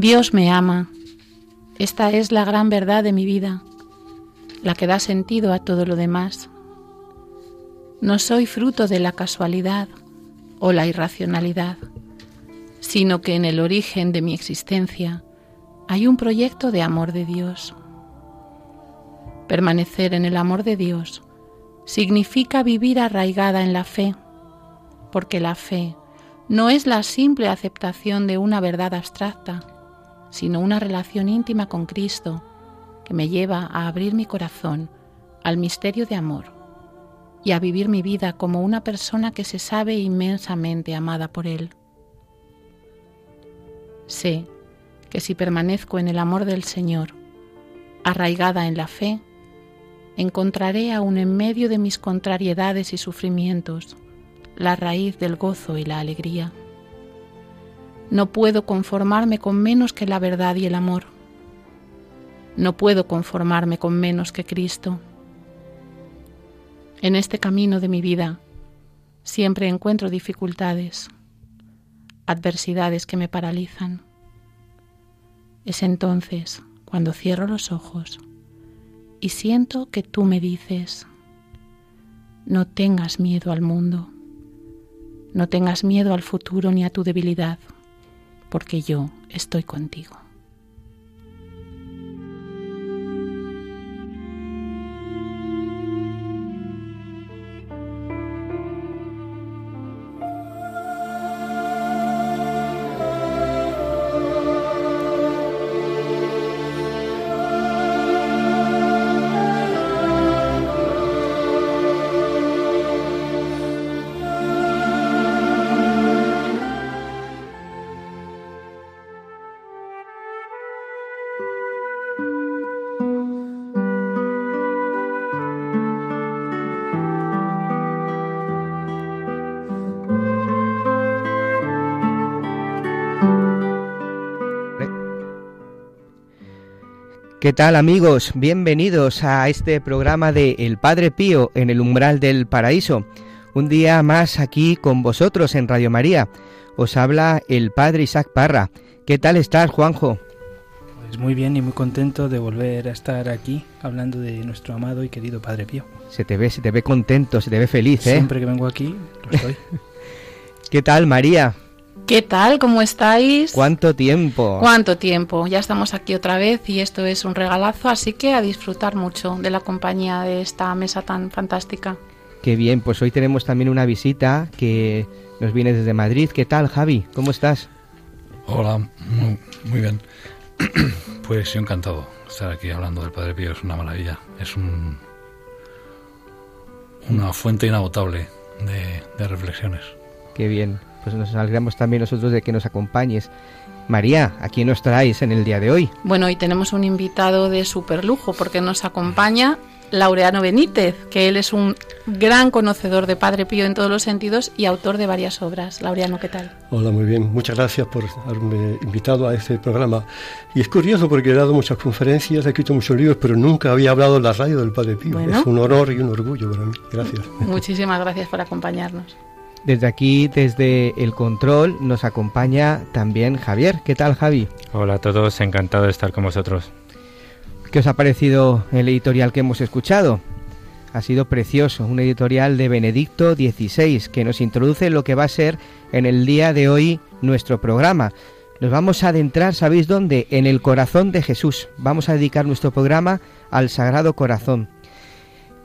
Dios me ama. Esta es la gran verdad de mi vida, la que da sentido a todo lo demás. No soy fruto de la casualidad o la irracionalidad, sino que en el origen de mi existencia hay un proyecto de amor de Dios. Permanecer en el amor de Dios significa vivir arraigada en la fe, porque la fe no es la simple aceptación de una verdad abstracta, sino una relación íntima con Cristo que me lleva a abrir mi corazón al misterio de amor y a vivir mi vida como una persona que se sabe inmensamente amada por Él. Sé que si permanezco en el amor del Señor, arraigada en la fe, encontraré aún en medio de mis contrariedades y sufrimientos la raíz del gozo y la alegría. No puedo conformarme con menos que la verdad y el amor. No puedo conformarme con menos que Cristo. En este camino de mi vida siempre encuentro dificultades, adversidades que me paralizan. Es entonces cuando cierro los ojos y siento que tú me dices, no tengas miedo al mundo, no tengas miedo al futuro ni a tu debilidad porque yo estoy contigo. ¿Qué tal amigos? Bienvenidos a este programa de El Padre Pío en el umbral del paraíso. Un día más aquí con vosotros en Radio María. Os habla el Padre Isaac Parra. ¿Qué tal estás, Juanjo? Pues muy bien y muy contento de volver a estar aquí hablando de nuestro amado y querido Padre Pío. Se te ve, se te ve contento, se te ve feliz, ¿eh? Siempre que vengo aquí, lo estoy. ¿Qué tal, María? ¿Qué tal? ¿Cómo estáis? ¿Cuánto tiempo? ¿Cuánto tiempo? Ya estamos aquí otra vez y esto es un regalazo, así que a disfrutar mucho de la compañía de esta mesa tan fantástica. Qué bien, pues hoy tenemos también una visita que nos viene desde Madrid. ¿Qué tal, Javi? ¿Cómo estás? Hola, muy, muy bien. pues yo encantado estar aquí hablando del Padre Pío, es una maravilla. Es un, una fuente inagotable de, de reflexiones. Qué bien pues nos alegramos también nosotros de que nos acompañes. María, ¿a quién nos traéis en el día de hoy? Bueno, hoy tenemos un invitado de super lujo porque nos acompaña Laureano Benítez, que él es un gran conocedor de Padre Pío en todos los sentidos y autor de varias obras. Laureano, ¿qué tal? Hola, muy bien. Muchas gracias por haberme invitado a este programa. Y es curioso porque he dado muchas conferencias, he escrito muchos libros, pero nunca había hablado en la radio del Padre Pío. Bueno. Es un honor y un orgullo para mí. Gracias. Muchísimas gracias por acompañarnos. Desde aquí, desde el control, nos acompaña también Javier. ¿Qué tal, Javi? Hola a todos, encantado de estar con vosotros. ¿Qué os ha parecido el editorial que hemos escuchado? Ha sido precioso, un editorial de Benedicto XVI que nos introduce lo que va a ser en el día de hoy nuestro programa. Nos vamos a adentrar, ¿sabéis dónde? En el corazón de Jesús. Vamos a dedicar nuestro programa al Sagrado Corazón.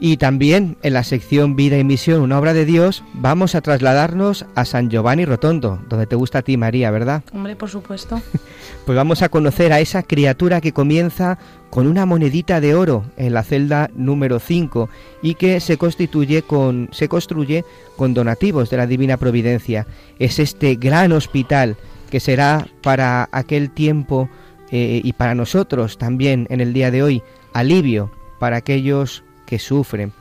Y también en la sección Vida y Misión, una obra de Dios, vamos a trasladarnos a San Giovanni Rotondo, donde te gusta a ti María, ¿verdad? Hombre, por supuesto. pues vamos a conocer a esa criatura que comienza con una monedita de oro en la celda número 5 y que se constituye con se construye con donativos de la Divina Providencia. Es este gran hospital que será para aquel tiempo eh, y para nosotros también en el día de hoy alivio para aquellos sufren.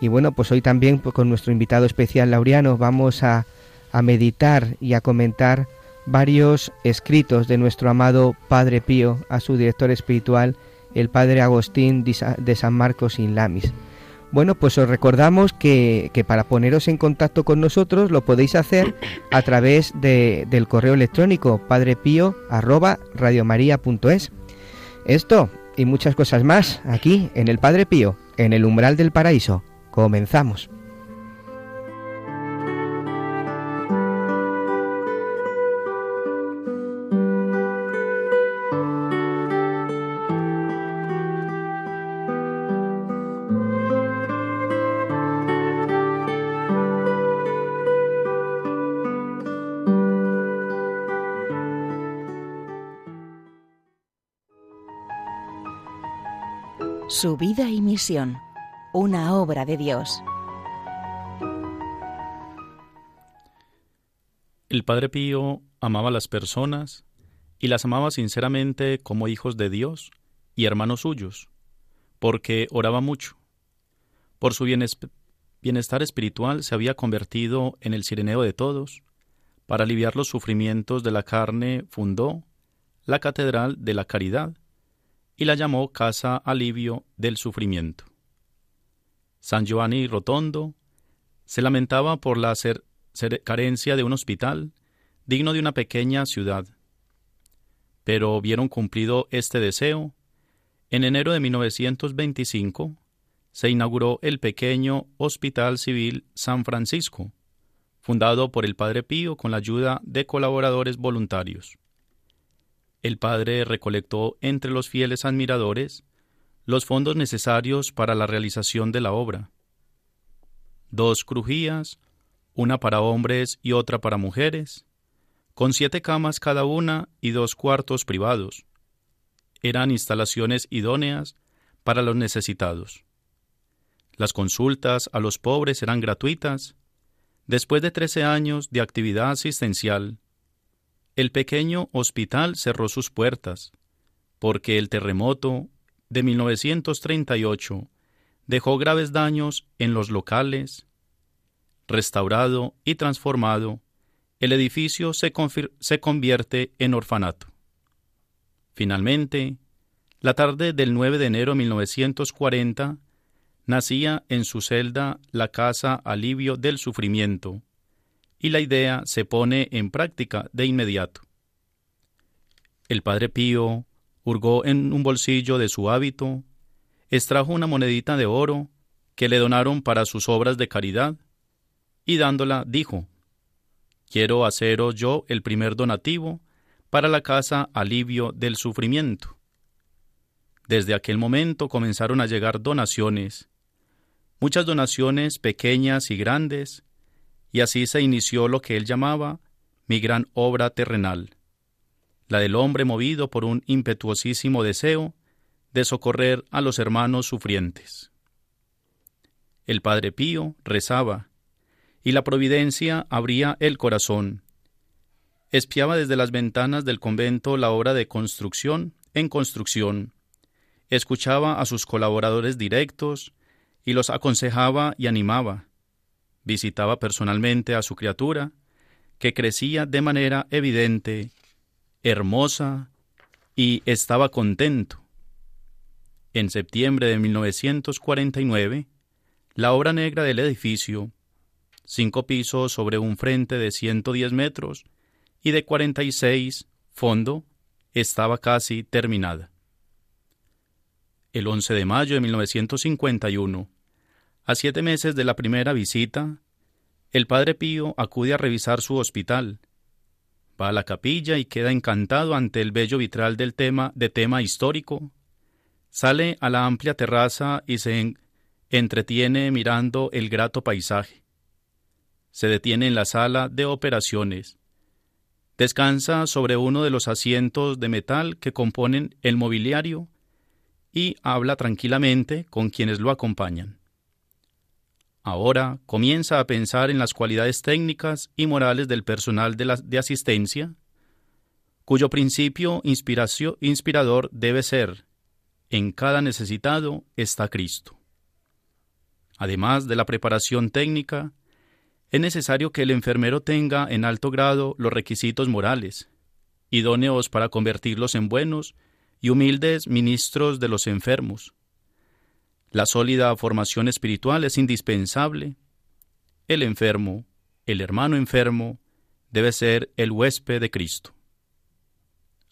Y bueno, pues hoy también pues, con nuestro invitado especial Laureano vamos a, a meditar y a comentar varios escritos de nuestro amado Padre Pío a su director espiritual, el Padre Agustín de San Marcos in Lamis. Bueno, pues os recordamos que, que, para poneros en contacto con nosotros lo podéis hacer a través de, del correo electrónico padrepío arroba radiomaria.es. Esto y muchas cosas más aquí en el Padre Pío en el umbral del paraíso. Comenzamos. Su vida y misión, una obra de Dios. El Padre Pío amaba a las personas y las amaba sinceramente como hijos de Dios y hermanos suyos, porque oraba mucho. Por su bienestar espiritual se había convertido en el sireneo de todos. Para aliviar los sufrimientos de la carne fundó la Catedral de la Caridad, y la llamó Casa Alivio del Sufrimiento. San Giovanni Rotondo se lamentaba por la carencia de un hospital digno de una pequeña ciudad. Pero vieron cumplido este deseo. En enero de 1925 se inauguró el pequeño Hospital Civil San Francisco, fundado por el Padre Pío con la ayuda de colaboradores voluntarios el padre recolectó entre los fieles admiradores los fondos necesarios para la realización de la obra. Dos crujías, una para hombres y otra para mujeres, con siete camas cada una y dos cuartos privados. Eran instalaciones idóneas para los necesitados. Las consultas a los pobres eran gratuitas. Después de trece años de actividad asistencial, el pequeño hospital cerró sus puertas, porque el terremoto de 1938 dejó graves daños en los locales. Restaurado y transformado, el edificio se, se convierte en orfanato. Finalmente, la tarde del 9 de enero de 1940, nacía en su celda la Casa Alivio del Sufrimiento, y la idea se pone en práctica de inmediato. El padre Pío hurgó en un bolsillo de su hábito, extrajo una monedita de oro que le donaron para sus obras de caridad, y dándola dijo, Quiero haceros yo el primer donativo para la casa alivio del sufrimiento. Desde aquel momento comenzaron a llegar donaciones, muchas donaciones pequeñas y grandes, y así se inició lo que él llamaba mi gran obra terrenal, la del hombre movido por un impetuosísimo deseo de socorrer a los hermanos sufrientes. El Padre Pío rezaba, y la providencia abría el corazón. Espiaba desde las ventanas del convento la obra de construcción en construcción. Escuchaba a sus colaboradores directos y los aconsejaba y animaba visitaba personalmente a su criatura, que crecía de manera evidente, hermosa y estaba contento. En septiembre de 1949, la obra negra del edificio, cinco pisos sobre un frente de 110 metros y de 46 fondo, estaba casi terminada. El 11 de mayo de 1951, A siete meses de la primera visita, el padre Pío acude a revisar su hospital. Va a la capilla y queda encantado ante el bello vitral del tema de tema histórico. Sale a la amplia terraza y se entretiene mirando el grato paisaje. Se detiene en la sala de operaciones. Descansa sobre uno de los asientos de metal que componen el mobiliario y habla tranquilamente con quienes lo acompañan. Ahora comienza a pensar en las cualidades técnicas y morales del personal de, asistencia, cuyo principio inspirador debe ser, en cada necesitado está Cristo. Además de la preparación técnica, es necesario que el enfermero tenga en alto grado los requisitos morales, idóneos para convertirlos en buenos y humildes ministros de los enfermos. La sólida formación espiritual es indispensable. El enfermo, el hermano enfermo, debe ser el huésped de Cristo.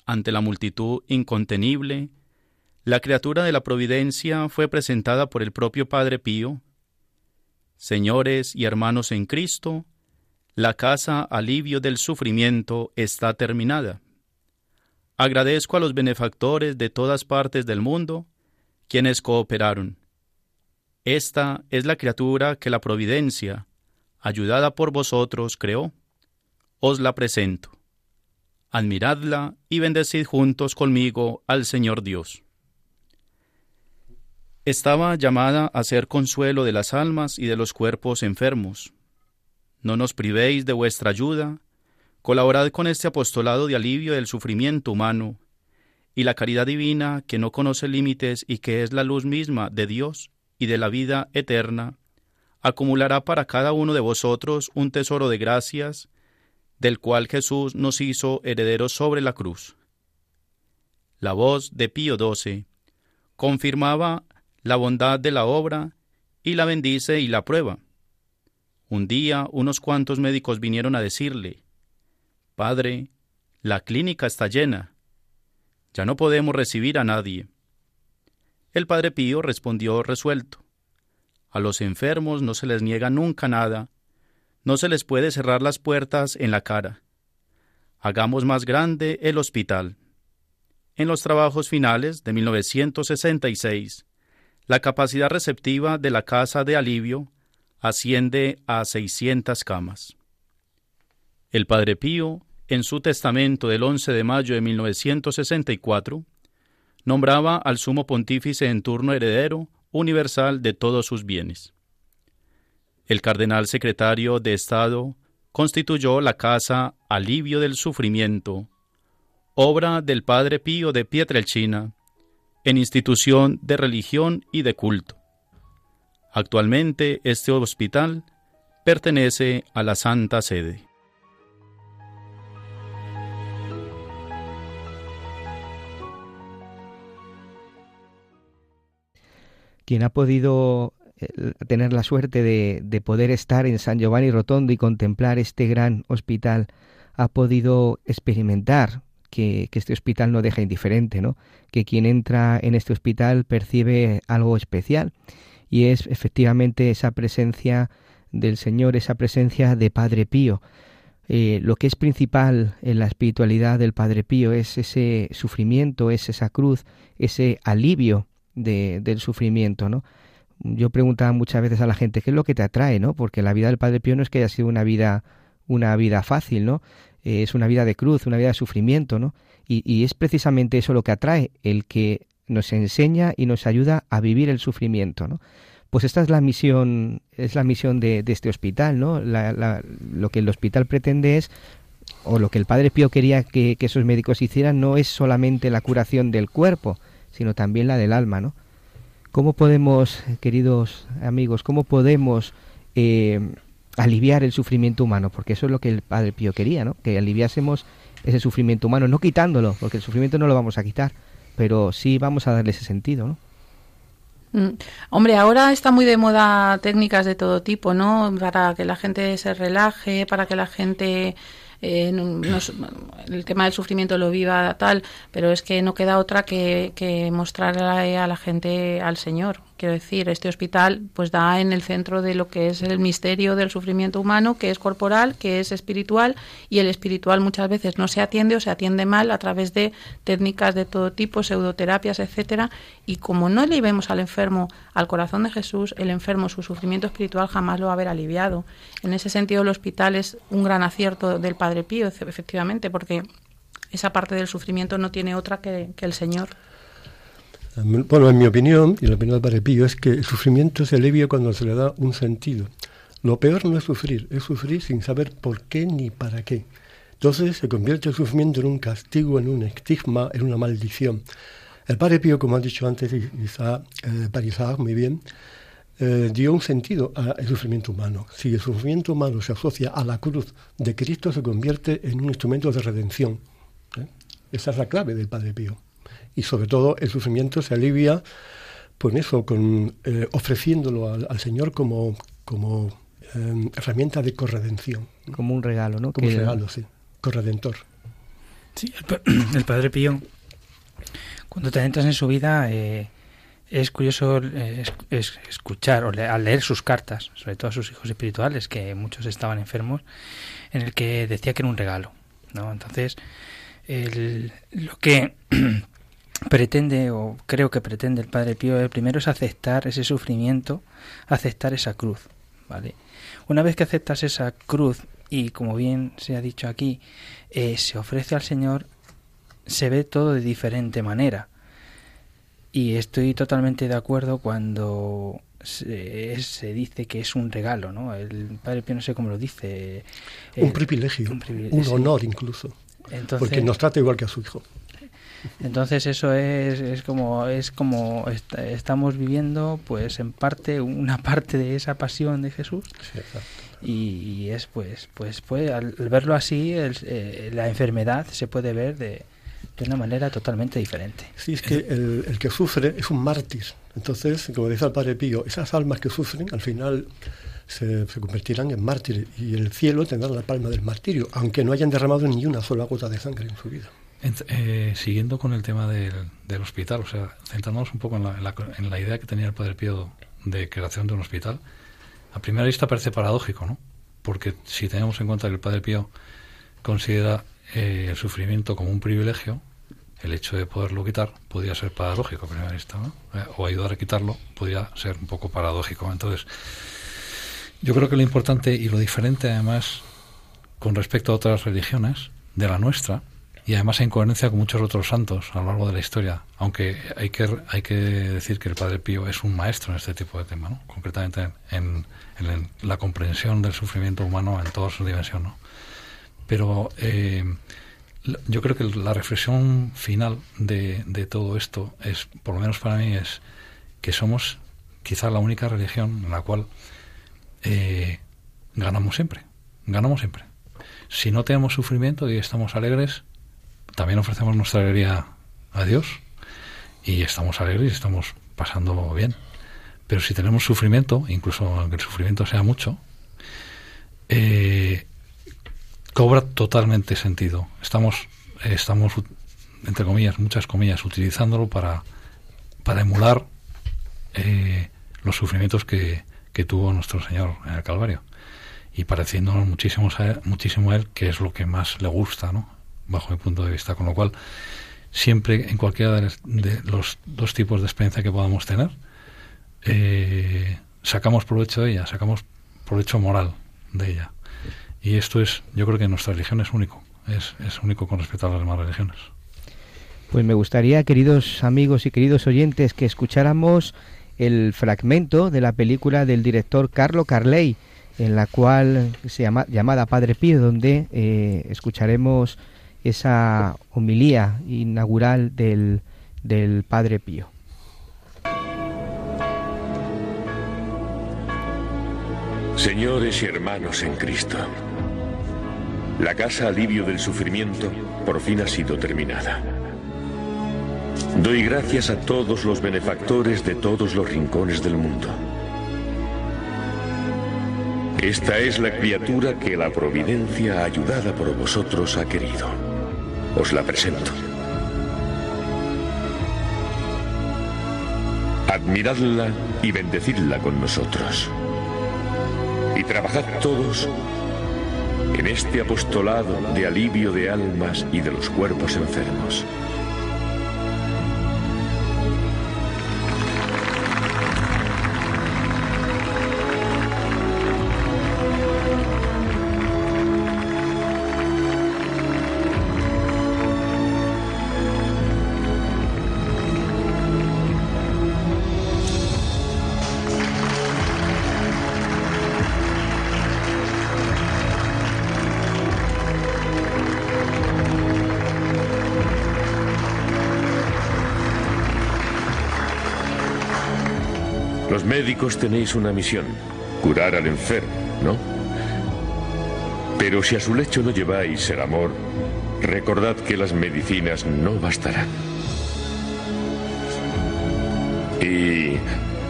Ante la multitud incontenible, la criatura de la providencia fue presentada por el propio Padre Pío Señores y hermanos en Cristo, la casa alivio del sufrimiento está terminada. Agradezco a los benefactores de todas partes del mundo, quienes cooperaron. Esta es la criatura que la providencia, ayudada por vosotros, creó. Os la presento. Admiradla y bendecid juntos conmigo al Señor Dios estaba llamada a ser consuelo de las almas y de los cuerpos enfermos. No nos privéis de vuestra ayuda, colaborad con este apostolado de alivio del sufrimiento humano, y la caridad divina, que no conoce límites y que es la luz misma de Dios y de la vida eterna, acumulará para cada uno de vosotros un tesoro de gracias, del cual Jesús nos hizo herederos sobre la cruz. La voz de Pío XII confirmaba la bondad de la obra y la bendice y la prueba. Un día unos cuantos médicos vinieron a decirle, Padre, la clínica está llena, ya no podemos recibir a nadie. El Padre Pío respondió resuelto, a los enfermos no se les niega nunca nada, no se les puede cerrar las puertas en la cara. Hagamos más grande el hospital. En los trabajos finales de 1966, la capacidad receptiva de la casa de alivio asciende a 600 camas. El Padre Pío, en su testamento del 11 de mayo de 1964, nombraba al sumo pontífice en turno heredero universal de todos sus bienes. El cardenal secretario de Estado constituyó la Casa Alivio del Sufrimiento, obra del Padre Pío de Pietrelcina, en institución de religión y de culto. Actualmente este hospital pertenece a la Santa Sede. Quien ha podido eh, tener la suerte de, de, poder estar en San Giovanni Rotondo y contemplar este gran hospital, ha podido experimentar que, este hospital no deja indiferente, ¿no? Que quien entra en este hospital percibe algo especial y es efectivamente esa presencia del Señor, esa presencia de Padre Pío. Eh, lo que es principal en la espiritualidad del Padre Pío es ese sufrimiento, es esa cruz, ese alivio del sufrimiento, ¿no? Yo preguntaba muchas veces a la gente qué es lo que te atrae, ¿no? Porque la vida del Padre Pío no es que haya sido una vida una vida fácil, ¿no? Eh, es una vida de cruz, una vida de sufrimiento, ¿no? Y, es precisamente eso lo que atrae, el que nos enseña y nos ayuda a vivir el sufrimiento, ¿no? Pues esta es la misión, es la misión de, este hospital, ¿no? lo que el hospital pretende es, o lo que el Padre Pío quería que, esos médicos hicieran, no es solamente la curación del cuerpo, sino también la del alma, ¿no? ¿Cómo podemos, queridos amigos, cómo podemos eh, aliviar el sufrimiento humano, porque eso es lo que el Padre Pío quería, ¿no? Que aliviásemos ese sufrimiento humano, no quitándolo, porque el sufrimiento no lo vamos a quitar, pero sí vamos a darle ese sentido, ¿no? Mm. Hombre, ahora está muy de moda técnicas de todo tipo, ¿no? Para que la gente se relaje, para que la gente eh, el tema del sufrimiento lo viva tal, pero es que no queda otra que, que mostrarle a la gente al Señor, Quiero decir, este hospital pues da en el centro de lo que es el misterio del sufrimiento humano, que es corporal, que es espiritual, y el espiritual muchas veces no se atiende o se atiende mal a través de técnicas de todo tipo, pseudoterapias, etcétera, y como no le vemos al enfermo al corazón de Jesús, el enfermo su sufrimiento espiritual jamás lo va a haber aliviado. En ese sentido el hospital es un gran acierto del Padre Pío, efectivamente, porque esa parte del sufrimiento no tiene otra que, que el Señor. Bueno, en mi opinión, y la opinión Padre Pío, es que el sufrimiento se alivia cuando se le da un sentido. Lo peor no es sufrir, es sufrir sin saber por qué ni para qué. Entonces se convierte el sufrimiento en un castigo, en un estigma, en una maldición. El Padre Pío, como ha dicho antes Isaac, eh, muy bien, eh, dio un sentido al sufrimiento humano. Si el sufrimiento humano se asocia a la cruz de Cristo, se convierte en un instrumento de redención. ¿eh? Esa es la clave del Padre Pío y sobre todo el sufrimiento se alivia pues eso, con, eh, ofreciéndolo al, Señor como, como em, herramienta de corredención. Como un regalo, ¿no? Como un regalo, sí, corredentor. Sí, el, Padre Pío, cuando te entras en su vida, eh, es curioso eh, escuchar o al leer sus cartas, sobre todo a sus hijos espirituales, que muchos estaban enfermos, en el que decía que era un regalo, ¿no? Entonces, el, lo que pretende, o creo que pretende el Padre Pío, el primero es aceptar ese sufrimiento, aceptar esa cruz, ¿vale? Una vez que aceptas esa cruz y, como bien se ha dicho aquí, eh, se ofrece al Señor, se ve todo de diferente manera. Y estoy totalmente de acuerdo cuando se, dice que es un regalo, ¿no? El Padre Pío no sé cómo lo dice. un, privilegio, un, honor incluso. porque nos trata igual que a su hijo. Entonces eso es, es como es como estamos viviendo pues en parte una parte de esa pasión de Jesús y, es pues pues pues al verlo así eh, la enfermedad se puede ver de, de una manera totalmente diferente. Sí, es que el, el, que sufre es un mártir. Entonces, como dice el Padre Pío, esas almas que sufren al final se, se, convertirán en mártires y el cielo tendrá la palma del martirio, aunque no hayan derramado ni una sola gota de sangre en su vida. Eh, siguiendo con el tema del, del, hospital, o sea, centrándonos un poco en la, en, la, idea que tenía el Padre Pío de creación de un hospital, a primera vista parece paradójico, ¿no? Porque si tenemos en cuenta que el Padre Pío considera eh, el sufrimiento como un privilegio, el hecho de poderlo quitar podría ser paradójico a primera vista, ¿no? Eh, o ayudar a quitarlo podría ser un poco paradójico. Entonces, yo creo que lo importante y lo diferente, además, con respecto a otras religiones, de la nuestra, y además en coherencia con muchos otros santos a lo largo de la historia, aunque hay que, hay que decir que el Padre Pío es un maestro en este tipo de temas, ¿no? concretamente en, la comprensión del sufrimiento humano en toda su dimensión. ¿no? Pero eh, yo creo que la reflexión final de, todo esto es, por lo menos para mí, es que somos quizá la única religión en la cual eh, ganamos siempre, ganamos siempre. Si no tenemos sufrimiento y estamos alegres, también ofrecemos nuestra alegría a Dios y estamos alegres y estamos pasando bien. Pero si tenemos sufrimiento, incluso aunque el sufrimiento sea mucho, eh, cobra totalmente sentido. Estamos, estamos, entre comillas, muchas comillas, utilizándolo para, para emular eh, los sufrimientos que, que, tuvo nuestro Señor en el Calvario. Y pareciéndonos muchísimo muchísimo a Él, que es lo que más le gusta, ¿no? Bajo mi punto de vista. Con lo cual, siempre en cualquiera de los dos tipos de experiencia que podamos tener, eh, sacamos provecho de ella, sacamos provecho moral de ella. Y esto es, yo creo que nuestra religión es único, es, único con respecto a las demás religiones. Pues me gustaría, queridos amigos y queridos oyentes, que escucháramos el fragmento de la película del director Carlo Carley, en la cual se llama llamada Padre Pío, donde eh, escucharemos esa homilía inaugural del, del Padre Pío. Señores y hermanos en Cristo, la casa alivio del sufrimiento por fin ha sido terminada. Doy gracias a todos los benefactores de todos los rincones del mundo. Esta es la criatura que la providencia ayudada por vosotros ha querido. Os la presento. admiradla y bendecidla con nosotros. Y trabajad todos en este apostolado de alivio de almas y de los cuerpos enfermos. Los médicos tenéis una misión, curar al enfermo, ¿no? Pero si a su lecho no lleváis el amor, recordad que las medicinas no bastarán. Y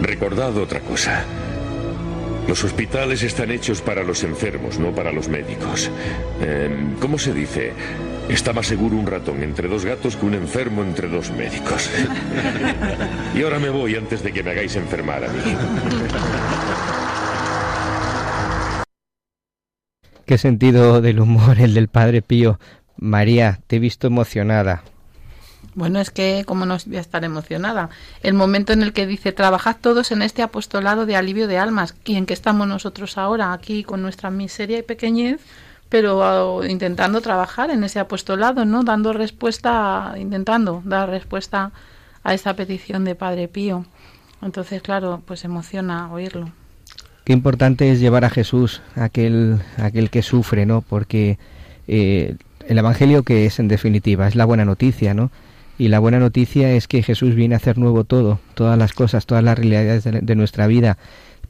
recordad otra cosa. Los hospitales están hechos para los enfermos, no para los médicos. Eh, ¿Cómo se dice? Está más seguro un ratón entre dos gatos que un enfermo entre dos médicos. y ahora me voy antes de que me hagáis enfermar a mí. Qué sentido del humor el del Padre Pío. María, te he visto emocionada. Bueno, es que, ¿cómo no voy a estar emocionada? El momento en el que dice, trabajad todos en este apostolado de alivio de almas. ¿Y en qué estamos nosotros ahora? Aquí con nuestra miseria y pequeñez, pero uh, intentando trabajar en ese apostolado, ¿no? Dando respuesta, intentando dar respuesta a esa petición de Padre Pío. Entonces, claro, pues emociona oírlo. Qué importante es llevar a Jesús, aquel, aquel que sufre, ¿no? Porque eh, el Evangelio que es en definitiva, es la buena noticia, ¿no? Y la buena noticia es que Jesús viene a hacer nuevo todo, todas las cosas, todas las realidades de, de nuestra vida.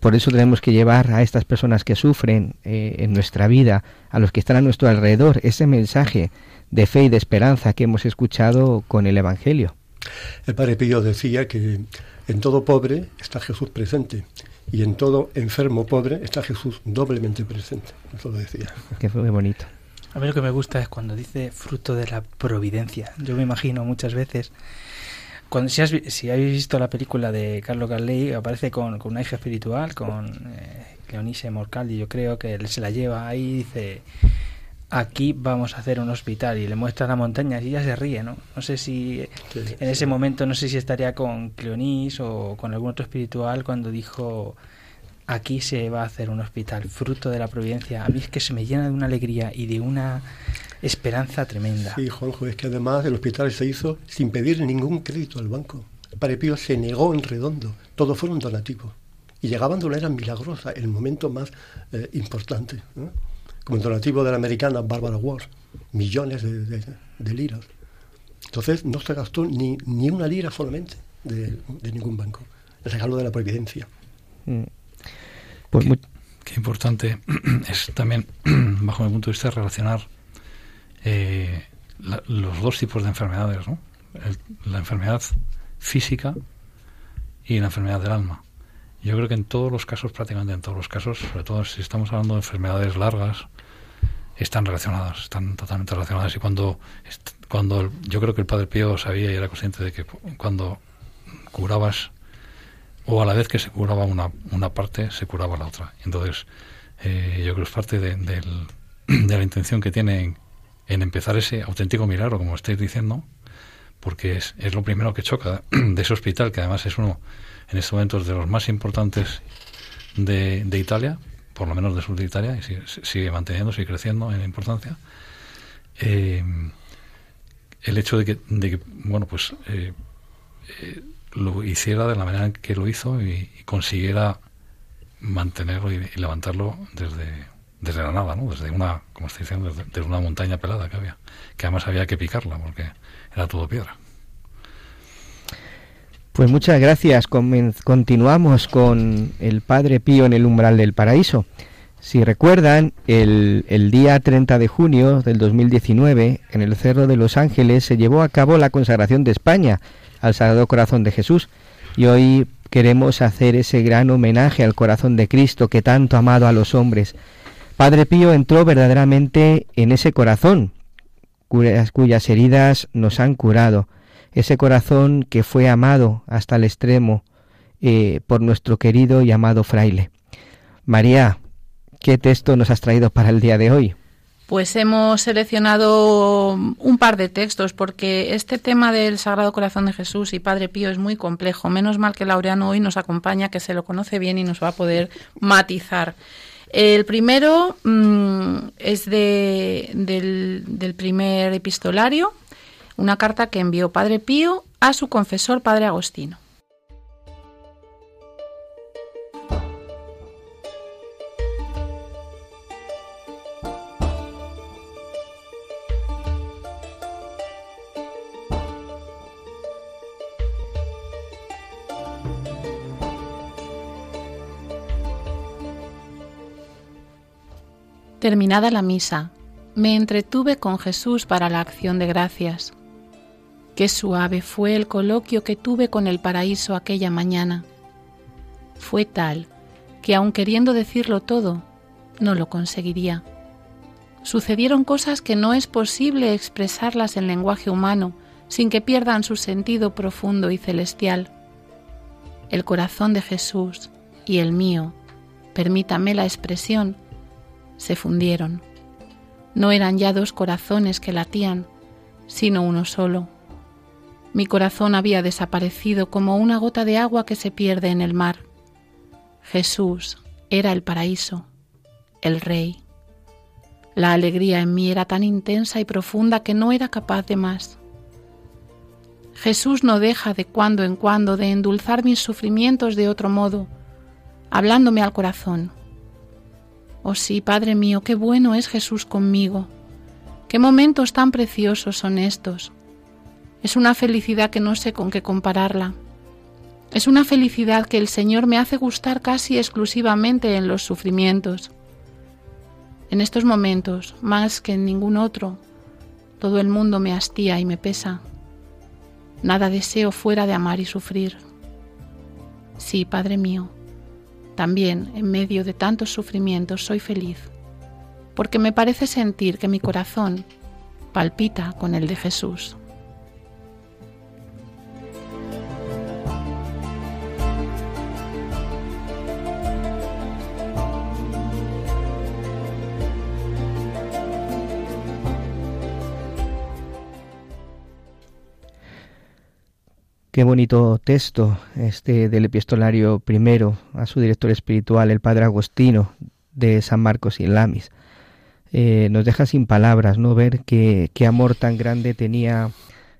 Por eso tenemos que llevar a estas personas que sufren eh, en nuestra vida, a los que están a nuestro alrededor, ese mensaje de fe y de esperanza que hemos escuchado con el Evangelio. El Padre Pío decía que en todo pobre está Jesús presente y en todo enfermo pobre está Jesús doblemente presente. Eso lo decía. Que fue muy bonito. A mí lo que me gusta es cuando dice fruto de la providencia. Yo me imagino muchas veces, cuando si, has, si habéis visto la película de Carlo Carley, aparece con, con una hija espiritual, con eh, Leonise Morcaldi, yo creo que él se la lleva ahí y dice, aquí vamos a hacer un hospital y le muestra la montaña y ella se ríe, ¿no? No sé si Sí, en ese sí. momento, no sé si estaría con Cleonis o con algún otro espiritual cuando dijo, aquí se va a hacer un hospital, fruto de la providencia. A mí es que se me llena de una alegría y de una esperanza tremenda. Sí, Juanjo, es que además el hospital se hizo sin pedir ningún crédito al banco. El Padre Pío se negó en redondo. Todo fueron donativos. Y llegaban de manera milagrosa, el momento más eh, importante. ¿no? Como el donativo de la americana Barbara Ward. Millones de, de- de liras. Entonces no se gastó ni, ni una lira solamente de, de ningún banco. El regalo de la providencia. Mm. Pues qué, muy- qué importante es también, bajo mi punto de vista, relacionar eh, la- los dos tipos de enfermedades, ¿no? El- la enfermedad física y la enfermedad del alma. Yo creo que en todos los casos, prácticamente en todos los casos, sobre todo si estamos hablando de enfermedades largas, están relacionadas, están totalmente relacionadas. Y cuando, cuando yo creo que el Padre Pío sabía y era consciente de que cu- cuando curabas o a la vez que se curaba una, una parte, se curaba la otra. Entonces, eh, yo creo que es parte de, del- de la intención que tiene en, en empezar ese auténtico milagro, como estáis diciendo, porque es, es lo primero que choca de ese hospital, que además es uno, en estos momentos, de los más importantes de, de Italia, por lo menos del sur de Italia, y sigue, sigue manteniéndose y creciendo en importancia. Eh, el hecho de que, de que bueno, pues eh, eh, lo hiciera de la manera que lo hizo y, consiguiera mantenerlo y, levantarlo desde, desde la nada, ¿no? Desde una, como estoy diciendo, desde, desde una montaña pelada que había, que además había que picarla porque era todo piedra. Pues muchas gracias. Continuamos con el Padre Pío en el umbral del paraíso. Si recuerdan, el, el día 30 de junio del 2019, en el Cerro de los Ángeles, se llevó a cabo la consagración de España al Sagrado Corazón de Jesús. Y hoy queremos hacer ese gran homenaje al corazón de Cristo que tanto ha amado a los hombres. Padre Pío entró verdaderamente en ese corazón, cuyas, heridas nos han curado, ese corazón que fue amado hasta el extremo, eh, por nuestro querido y amado fraile. María, ¿qué texto nos has traído para el día de hoy? Pues hemos seleccionado un par de textos porque este tema del Sagrado Corazón de Jesús y Padre Pío es muy complejo. Menos mal que Laureano hoy nos acompaña, que se lo conoce bien y nos va a poder matizar. El primero mm, es de, del, del primer epistolario, una carta que envió Padre Pío a su confesor Padre Agostino. Terminada la misa, me entretuve con Jesús para la acción de gracias. Qué suave fue el coloquio que tuve con el paraíso aquella mañana. Fue tal que aun queriendo decirlo todo, no lo conseguiría. Sucedieron cosas que no es posible expresarlas en lenguaje humano sin que pierdan su sentido profundo y celestial. El corazón de Jesús y el mío, permítame la expresión, se fundieron. No eran ya dos corazones que latían, sino uno solo. Mi corazón había desaparecido como una gota de agua que se pierde en el mar. Jesús era el paraíso, el rey. La alegría en mí era tan intensa y profunda que no era capaz de más. Jesús no deja de cuando en cuando de endulzar mis sufrimientos de otro modo, hablándome al corazón. Oh sí, Padre mío, qué bueno es Jesús conmigo. Qué momentos tan preciosos son estos. Es una felicidad que no sé con qué compararla. Es una felicidad que el Señor me hace gustar casi exclusivamente en los sufrimientos. En estos momentos, más que en ningún otro, todo el mundo me hastía y me pesa. Nada deseo fuera de amar y sufrir. Sí, Padre mío, también, en medio de tantos sufrimientos, soy feliz, porque me parece sentir que mi corazón palpita con el de Jesús. Qué bonito texto este del epistolario primero a su director espiritual, el padre Agostino de San Marcos y Lamis. Eh, nos deja sin palabras, ¿no? Ver qué, qué amor tan grande tenía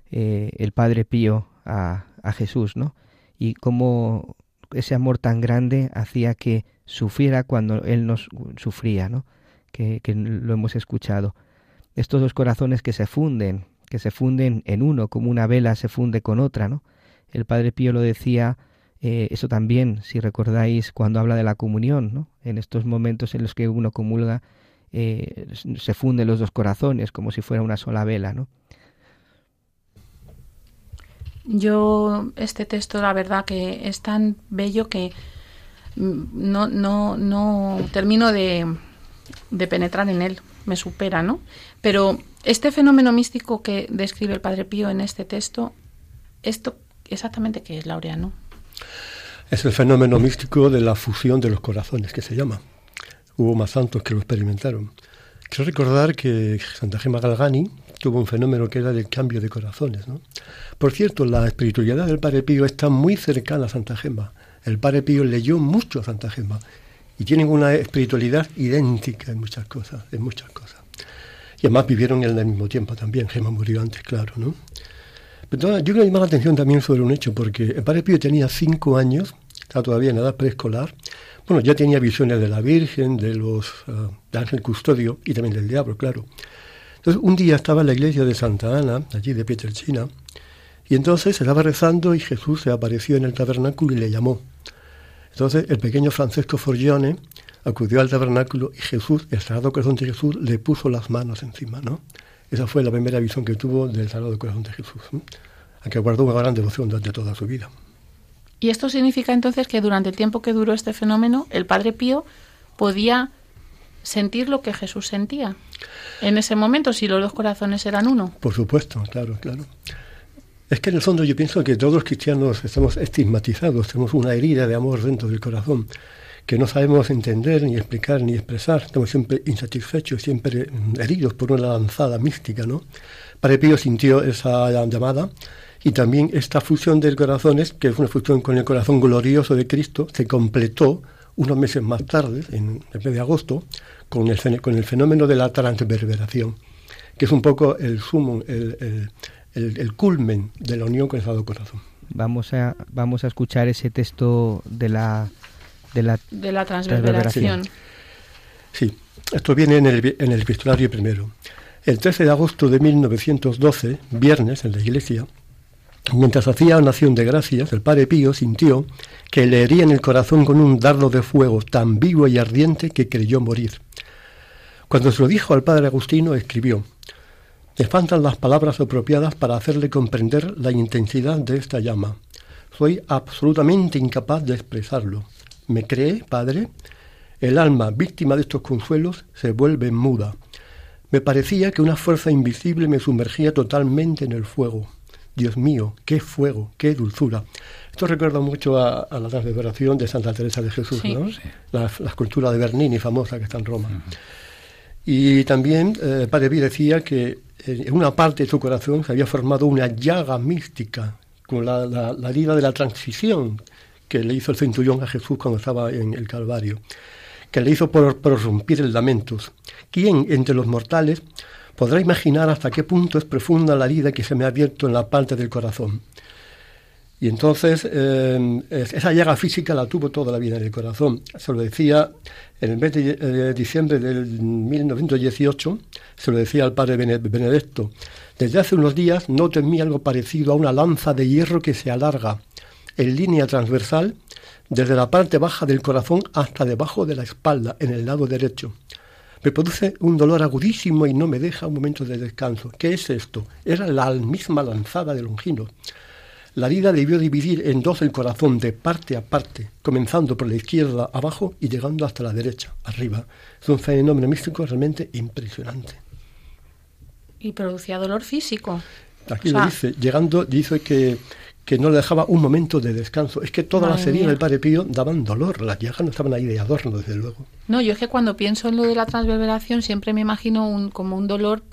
eh, el Padre Pío a, a, Jesús, ¿no? Y cómo ese amor tan grande hacía que sufriera cuando Él nos sufría, ¿no? Que, que lo hemos escuchado. Estos dos corazones que se funden, que se funden en uno, como una vela se funde con otra, ¿no? El Padre Pío lo decía, eh, eso también, si recordáis, cuando habla de la comunión, ¿no? En estos momentos en los que uno comulga, eh, se funden los dos corazones como si fuera una sola vela, ¿no? Yo, este texto, la verdad que es tan bello que no, no, no termino de, de penetrar en él, me supera, ¿no? Pero este fenómeno místico que describe el Padre Pío en este texto, esto exactamente qué es, Laureano? Es el fenómeno místico de la fusión de los corazones, que se llama. Hubo más santos que lo experimentaron. Quiero recordar que Santa Gema Galgani tuvo un fenómeno que era del cambio de corazones. ¿no? Por cierto, la espiritualidad del Padre Pío está muy cercana a Santa Gema. El Padre Pío leyó mucho a Santa Gema y tienen una espiritualidad idéntica en muchas cosas, en muchas cosas. Y además vivieron en el mismo tiempo también. Gema murió antes, claro, ¿no? Pero yo quiero llamar la atención también sobre un hecho, porque el Padre Pío tenía cinco años, estaba todavía en edad preescolar. Bueno, ya tenía visiones de la Virgen, de los uh, de Ángel Custodio y también del diablo, claro. Entonces, un día estaba en la iglesia de Santa Ana, allí de Pietrelcina, y entonces estaba rezando y Jesús se apareció en el tabernáculo y le llamó. Entonces, el pequeño Francesco Forgione acudió al tabernáculo y Jesús, el Sagrado Corazón de Jesús, le puso las manos encima, ¿no? Esa fue la primera visión que tuvo del Sagrado Corazón de Jesús, a que guardó una gran devoción durante toda su vida. Y esto significa entonces que durante el tiempo que duró este fenómeno, el Padre Pío podía sentir lo que Jesús sentía en ese momento, si los dos corazones eran uno. Por supuesto, claro, claro. Es que en el fondo yo pienso que todos los cristianos estamos estigmatizados, tenemos una herida de amor dentro del corazón que no sabemos entender, ni explicar, ni expresar. Estamos siempre insatisfechos, siempre heridos por una lanzada mística, ¿no? Padre Pío sintió esa llamada y también esta fusión del corazón, que es una fusión con el corazón glorioso de Cristo, se completó unos meses más tarde, en el mes de agosto, con el, con el fenómeno de la transverberación, que es un poco el sumo, el, el, culmen de la unión con el Sagrado Corazón. Vamos a, vamos a escuchar ese texto de la de la, de la transverberación. Sí. esto viene en el, en el epistolario primero. El 13 de agosto de 1912, viernes, en la iglesia, mientras hacía una acción de gracias, el padre Pío sintió que le hería en el corazón con un dardo de fuego tan vivo y ardiente que creyó morir. Cuando se lo dijo al padre Agustino, escribió, me faltan las palabras apropiadas para hacerle comprender la intensidad de esta llama. Soy absolutamente incapaz de expresarlo. ¿Me cree, Padre? El alma, víctima de estos consuelos, se vuelve muda. Me parecía que una fuerza invisible me sumergía totalmente en el fuego. Dios mío, qué fuego, qué dulzura. Esto recuerda mucho a, la transfiguración de Santa Teresa de Jesús, ¿no? La, escultura de Bernini famosa que está en Roma. Y también eh, Padre Ví decía que en una parte de su corazón se había formado una llaga mística, con la, la, la herida de la transición que le hizo el centurión a Jesús cuando estaba en el Calvario, que le hizo por prorrumpir el lamentos. ¿Quién entre los mortales podrá imaginar hasta qué punto es profunda la herida que se me ha abierto en la parte del corazón? Y entonces eh, esa llaga física la tuvo toda la vida en el corazón. Se lo decía en el mes de diciembre del 1918, se lo decía al padre Benedetto. Desde hace unos días noto en mí algo parecido a una lanza de hierro que se alarga en línea transversal desde la parte baja del corazón hasta debajo de la espalda, en el lado derecho. Me produce un dolor agudísimo y no me deja un momento de descanso. ¿Qué es esto? Era la misma lanzada de Longino. La herida debió dividir en dos el corazón de parte a parte, comenzando por la izquierda abajo y llegando hasta la derecha arriba. Es un fenómeno místico realmente impresionante. ¿Y producía dolor físico? Aquí lo dice, llegando, dice que que no le dejaba un momento de descanso. Es que todas las heridas del Padre Pío daban dolor, las llagas no estaban ahí de adorno, desde luego. No, yo es que cuando pienso en lo de la transverberación siempre me imagino un, como un dolor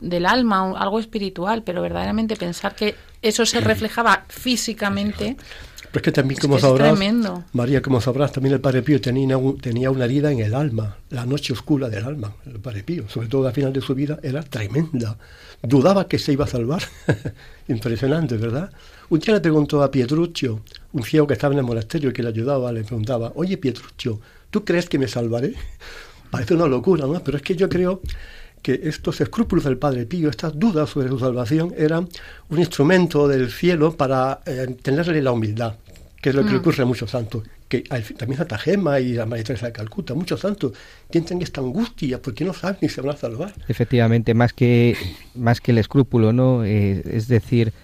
del alma, algo espiritual, pero verdaderamente pensar que eso se reflejaba físicamente... Pero es que también, como sabrás, María, como sabrás, también el Padre Pío tenía, tenía una herida en el alma, la noche oscura del alma, el Padre Pío, sobre todo al final de su vida, era tremenda. Dudaba que se iba a salvar. Impresionante, ¿verdad? Un día le preguntó a Pietruccio, un ciego que estaba en el monasterio y que le ayudaba, le preguntaba, oye Pietruccio, ¿tú crees que me salvaré? Parece una locura, ¿no? Pero es que yo creo que estos escrúpulos del Padre Pío, estas dudas sobre su salvación, eran un instrumento del cielo para eh, tenerle la humildad, que es lo que le mm. ocurre a muchos santos, que también Santa Gema y la María Teresa de Calcuta, muchos santos tienen esta angustia porque no saben ni se van a salvar. Efectivamente, más que, más que el escrúpulo, ¿no? Eh, es decir,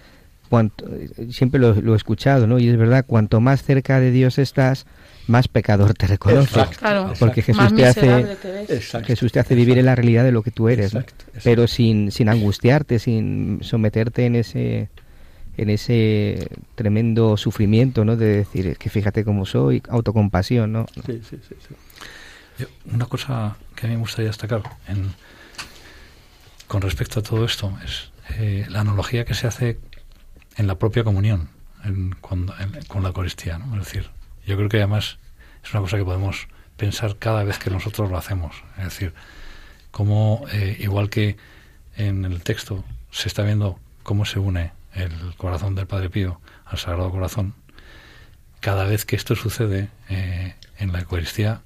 siempre lo, he escuchado, ¿no? Y es verdad, cuanto más cerca de Dios estás, más pecador te reconoce. porque Jesús te hace Jesús te hace vivir en la realidad de lo que tú eres, pero sin, sin angustiarte, sin someterte en ese en ese tremendo sufrimiento, ¿no? De decir, que fíjate cómo soy, autocompasión, ¿no? Sí, sí, sí, Una cosa que a mí me gustaría destacar en, con respecto a todo esto es eh, la analogía que se hace en la propia comunión con la Eucaristía. ¿no? Es decir, yo creo que además es una cosa que podemos pensar cada vez que nosotros lo hacemos. Es decir, como eh, igual que en el texto se está viendo cómo se une el corazón del Padre Pío al Sagrado Corazón, cada vez que esto sucede eh, en la Eucaristía,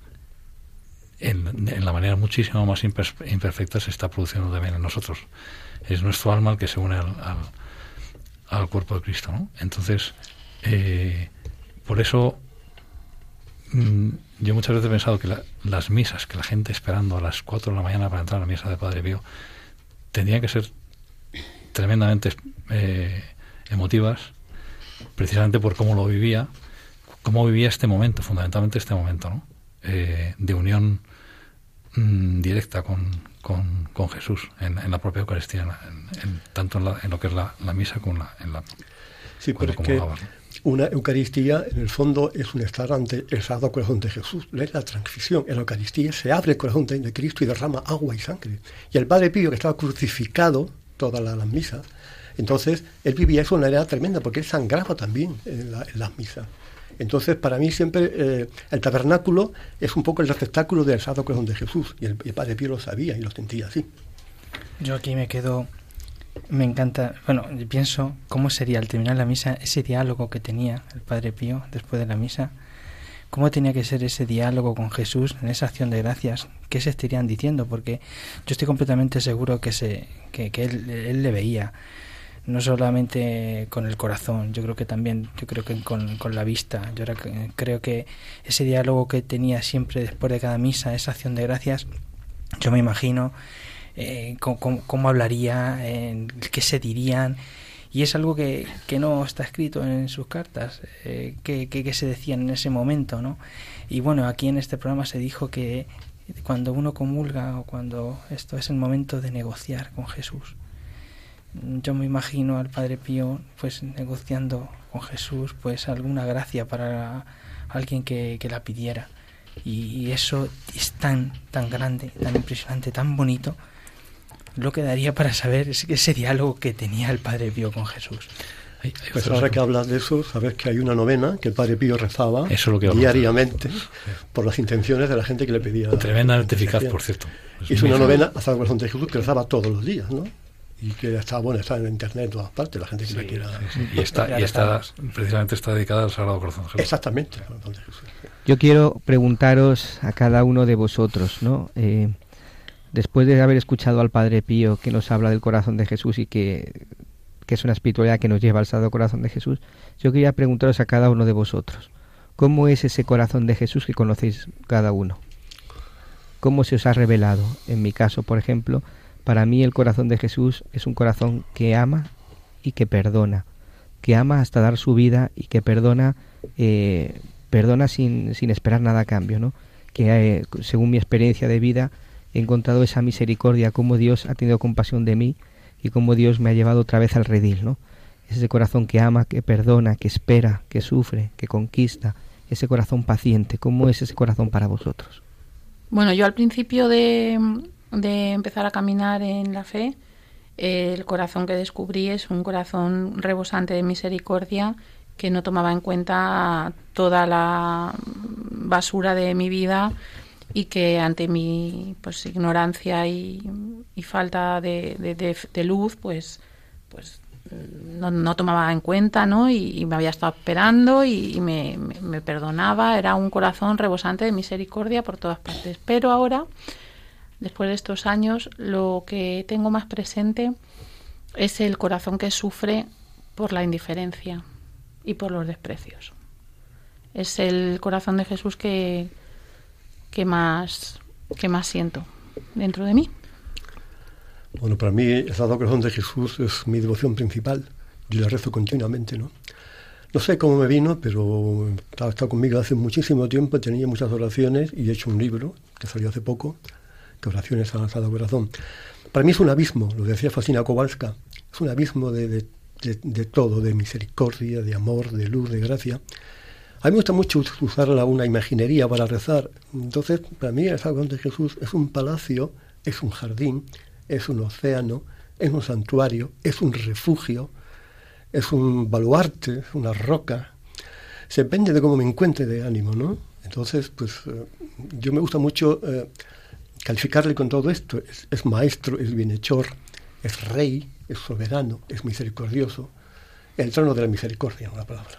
en, la manera muchísimo más imperfecta se está produciendo también en nosotros. Es nuestro alma el que se une al al cuerpo de Cristo. ¿no? Entonces, eh, por eso mm, yo muchas veces he pensado que las misas, que la gente esperando a las 4 de la mañana para entrar a la misa de Padre Pío, tendrían que ser tremendamente eh, emotivas, precisamente por cómo lo vivía, cómo vivía este momento, fundamentalmente este momento, ¿no? Eh, de unión mm, directa con, con, Jesús en, la propia Eucaristía, en, tanto en, lo que es la, misa como en la... Sí, porque una Eucaristía en el fondo es un estar ante el Sagrado Corazón de Jesús. Es la transfisión. En la Eucaristía se abre el corazón de, Cristo y derrama agua y sangre. Y el Padre Pío, que estaba crucificado todas las, misas, entonces él vivía eso de una manera tremenda porque él sangraba también en, las misas. Entonces, para mí siempre eh, el tabernáculo es un poco el receptáculo del Sagrado Corazón de Jesús. Y el, Padre Pío lo sabía y lo sentía así. Yo aquí me quedo me encanta, bueno, pienso cómo sería al terminar la misa ese diálogo que tenía el Padre Pío después de la misa, cómo tenía que ser ese diálogo con Jesús en esa acción de gracias, qué se estarían diciendo, porque yo estoy completamente seguro que, se, que, él, él, le veía, no solamente con el corazón, yo creo que también, yo creo que con, con la vista, yo creo que ese diálogo que tenía siempre después de cada misa, esa acción de gracias, yo me imagino eh, cómo, hablaría, qué se dirían. Y es algo que, que no está escrito en sus cartas, eh, que, se decían en ese momento, ¿no? Y bueno, aquí en este programa se dijo que cuando uno comulga o cuando esto es el momento de negociar con Jesús. Yo me imagino al Padre Pío pues negociando con Jesús pues alguna gracia para alguien que, que la pidiera. Y eso es tan, tan grande, tan impresionante, tan bonito, lo que daría para saber ese diálogo que tenía el Padre Pío con Jesús. Pues ahora que hablas de eso, sabes que hay una novena que el Padre Pío rezaba diariamente por las intenciones de la gente que le pedía. Tremendamente eficaz, por cierto. Es, es una novena hasta el corazón de Jesús que rezaba todos los días, ¿no? Y que está bueno, está en internet en todas partes, la gente que le quiera. Y está, y está, precisamente está dedicada al Sagrado Corazón de Jesús. Exactamente, Yo quiero preguntaros a cada uno de vosotros, ¿no? Eh, después de haber escuchado al Padre Pío que nos habla del corazón de Jesús y que, es una espiritualidad que nos lleva al Sagrado Corazón de Jesús, yo quería preguntaros a cada uno de vosotros, ¿cómo es ese corazón de Jesús que conocéis cada uno? ¿Cómo se os ha revelado? En mi caso, por ejemplo, para mí el corazón de Jesús es un corazón que ama y que perdona, que ama hasta dar su vida y que perdona, eh, perdona sin, sin, esperar nada a cambio, ¿no? Que eh, según mi experiencia de vida he encontrado esa misericordia, cómo Dios ha tenido compasión de mí y cómo Dios me ha llevado otra vez al redil, ¿no? Ese corazón que ama, que perdona, que espera, que sufre, que conquista, ese corazón paciente, ¿cómo es ese corazón para vosotros? Bueno, yo al principio de, de empezar a caminar en la fe, el corazón que descubrí es un corazón rebosante de misericordia que no tomaba en cuenta toda la basura de mi vida y que ante mi pues ignorancia y, falta de, de, luz pues pues no, no, tomaba en cuenta ¿no? y, me había estado esperando y, me, me, perdonaba era un corazón rebosante de misericordia por todas partes pero ahora después de estos años lo que tengo más presente es el corazón que sufre por la indiferencia y por los desprecios es el corazón de Jesús que ¿Qué más, qué más siento dentro de mí. Bueno, para mí el Sagrado Corazón de Jesús es mi devoción principal. Yo le rezo continuamente, ¿no? No sé cómo me vino, pero ha estado conmigo hace muchísimo tiempo, tenía muchas oraciones y he hecho un libro que salió hace poco, oraciones al Sagrado Corazón. Para mí es un abismo, lo decía Fasina Kowalska, es un abismo de, de todo, de misericordia, de amor, de luz, de gracia. A mí me gusta mucho usar una imaginería para rezar. Entonces, para mí el Sagrado de Jesús es un palacio, es un jardín, es un océano, es un santuario, es un refugio, es un baluarte, es una roca. Se depende de cómo me encuentre de ánimo, ¿no? Entonces, pues eh, yo me gusta mucho eh, calificarle con todo esto. Es, es, maestro, es bienhechor, es rey, es soberano, es misericordioso. El trono de la misericordia, una palabra.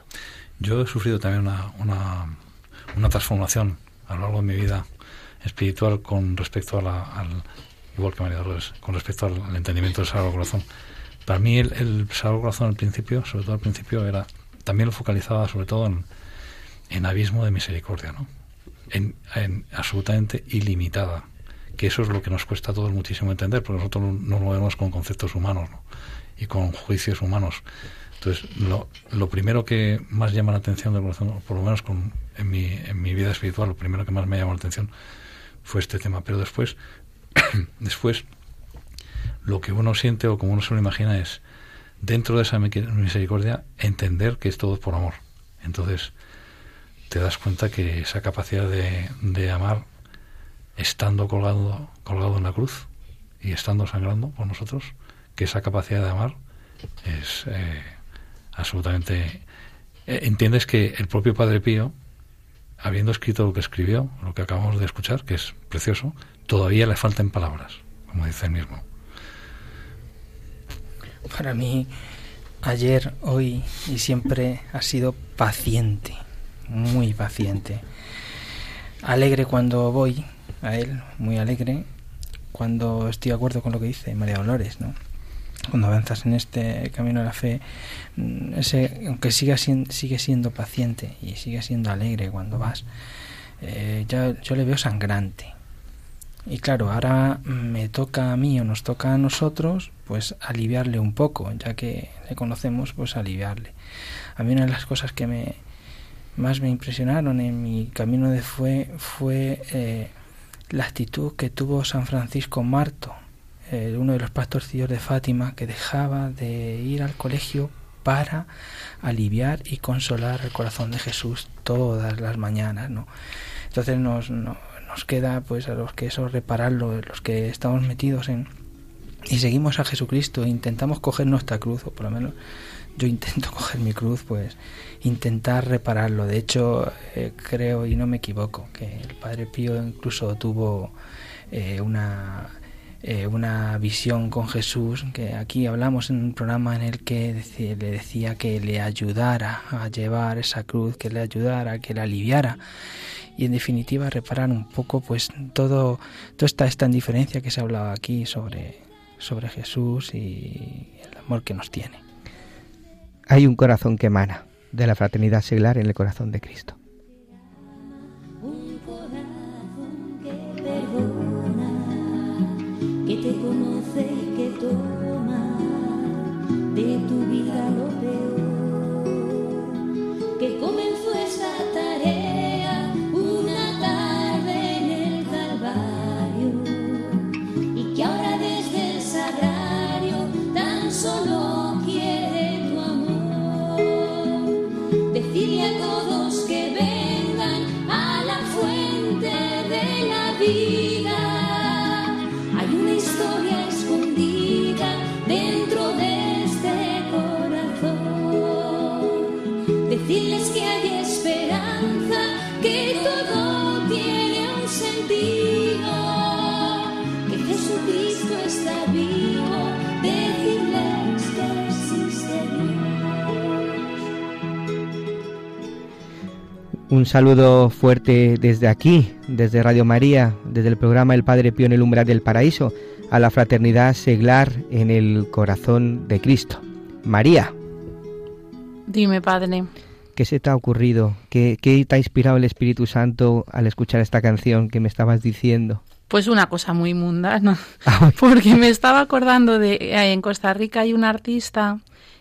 Yo he sufrido también una, una, transformación a lo largo de mi vida espiritual con respecto a la, al, igual que María con respecto al, entendimiento del Sagrado Corazón. Para mí el, el, Sagrado Corazón al principio, sobre todo al principio, era también lo focalizaba sobre todo en, en abismo de misericordia, ¿no? En, en, absolutamente ilimitada, que eso es lo que nos cuesta a todos muchísimo entender, porque nosotros nos movemos con conceptos humanos ¿no? y con juicios humanos. Entonces, lo, lo, primero que más llama la atención del corazón, por lo menos con, en, mi, en mi vida espiritual, lo primero que más me llamó la atención fue este tema. Pero después, después, lo que uno siente o como uno se lo imagina es dentro de esa misericordia, entender que es todo por amor. Entonces, te das cuenta que esa capacidad de, de amar, estando colgado, colgado en la cruz y estando sangrando por nosotros, que esa capacidad de amar es eh, absolutamente... Eh, entiendes que el propio Padre Pío, habiendo escrito lo que escribió, lo que acabamos de escuchar, que es precioso, todavía le faltan palabras, como dice él mismo. Para mí, ayer, hoy y siempre ha sido paciente, muy paciente. Alegre cuando voy a él, muy alegre cuando estoy de acuerdo con lo que dice María Dolores, ¿no? Cuando avanzas en este camino de la fe, mm, ese, aunque siga siendo, sigue siendo paciente y sigue siendo alegre cuando vas, eh, ya, yo le veo sangrante. Y claro, ahora me toca a mí o nos toca a nosotros, pues aliviarle un poco, ya que le conocemos, pues aliviarle. A mí una de las cosas que me más me impresionaron en mi camino de fe fue eh, la actitud que tuvo San Francisco Marto, uno de los pastorcillos de Fátima, que dejaba de ir al colegio para aliviar y consolar el corazón de Jesús todas las mañanas, ¿no? Entonces nos, nos queda, pues, a los que eso repararlo, los que estamos metidos en y seguimos a Jesucristo e intentamos coger nuestra cruz, o por lo menos yo intento coger mi cruz, pues intentar repararlo. De hecho, eh, creo y no me equivoco que el Padre Pío incluso tuvo eh, una eh, una visión con Jesús, que aquí hablamos en un programa en el que le decía que le ayudara a llevar esa cruz, que le ayudara, que le aliviara y en definitiva reparar un poco pues todo toda esta, esta indiferencia que se ha hablado aquí sobre, sobre Jesús y el amor que nos tiene. Hay un corazón que emana de la fraternidad seglar en el corazón de Cristo. Un saludo fuerte desde aquí, desde Radio María, desde el programa El Padre Pío en el umbral del paraíso, a la fraternidad seglar en el corazón de Cristo. María, Dime, Padre. ¿qué se te ha ocurrido? ¿Qué, qué te ha inspirado el Espíritu Santo al escuchar esta canción que me estabas diciendo? Pues una cosa muy mundana, Ah, porque me estaba acordando de eh, en Costa Rica hay una artista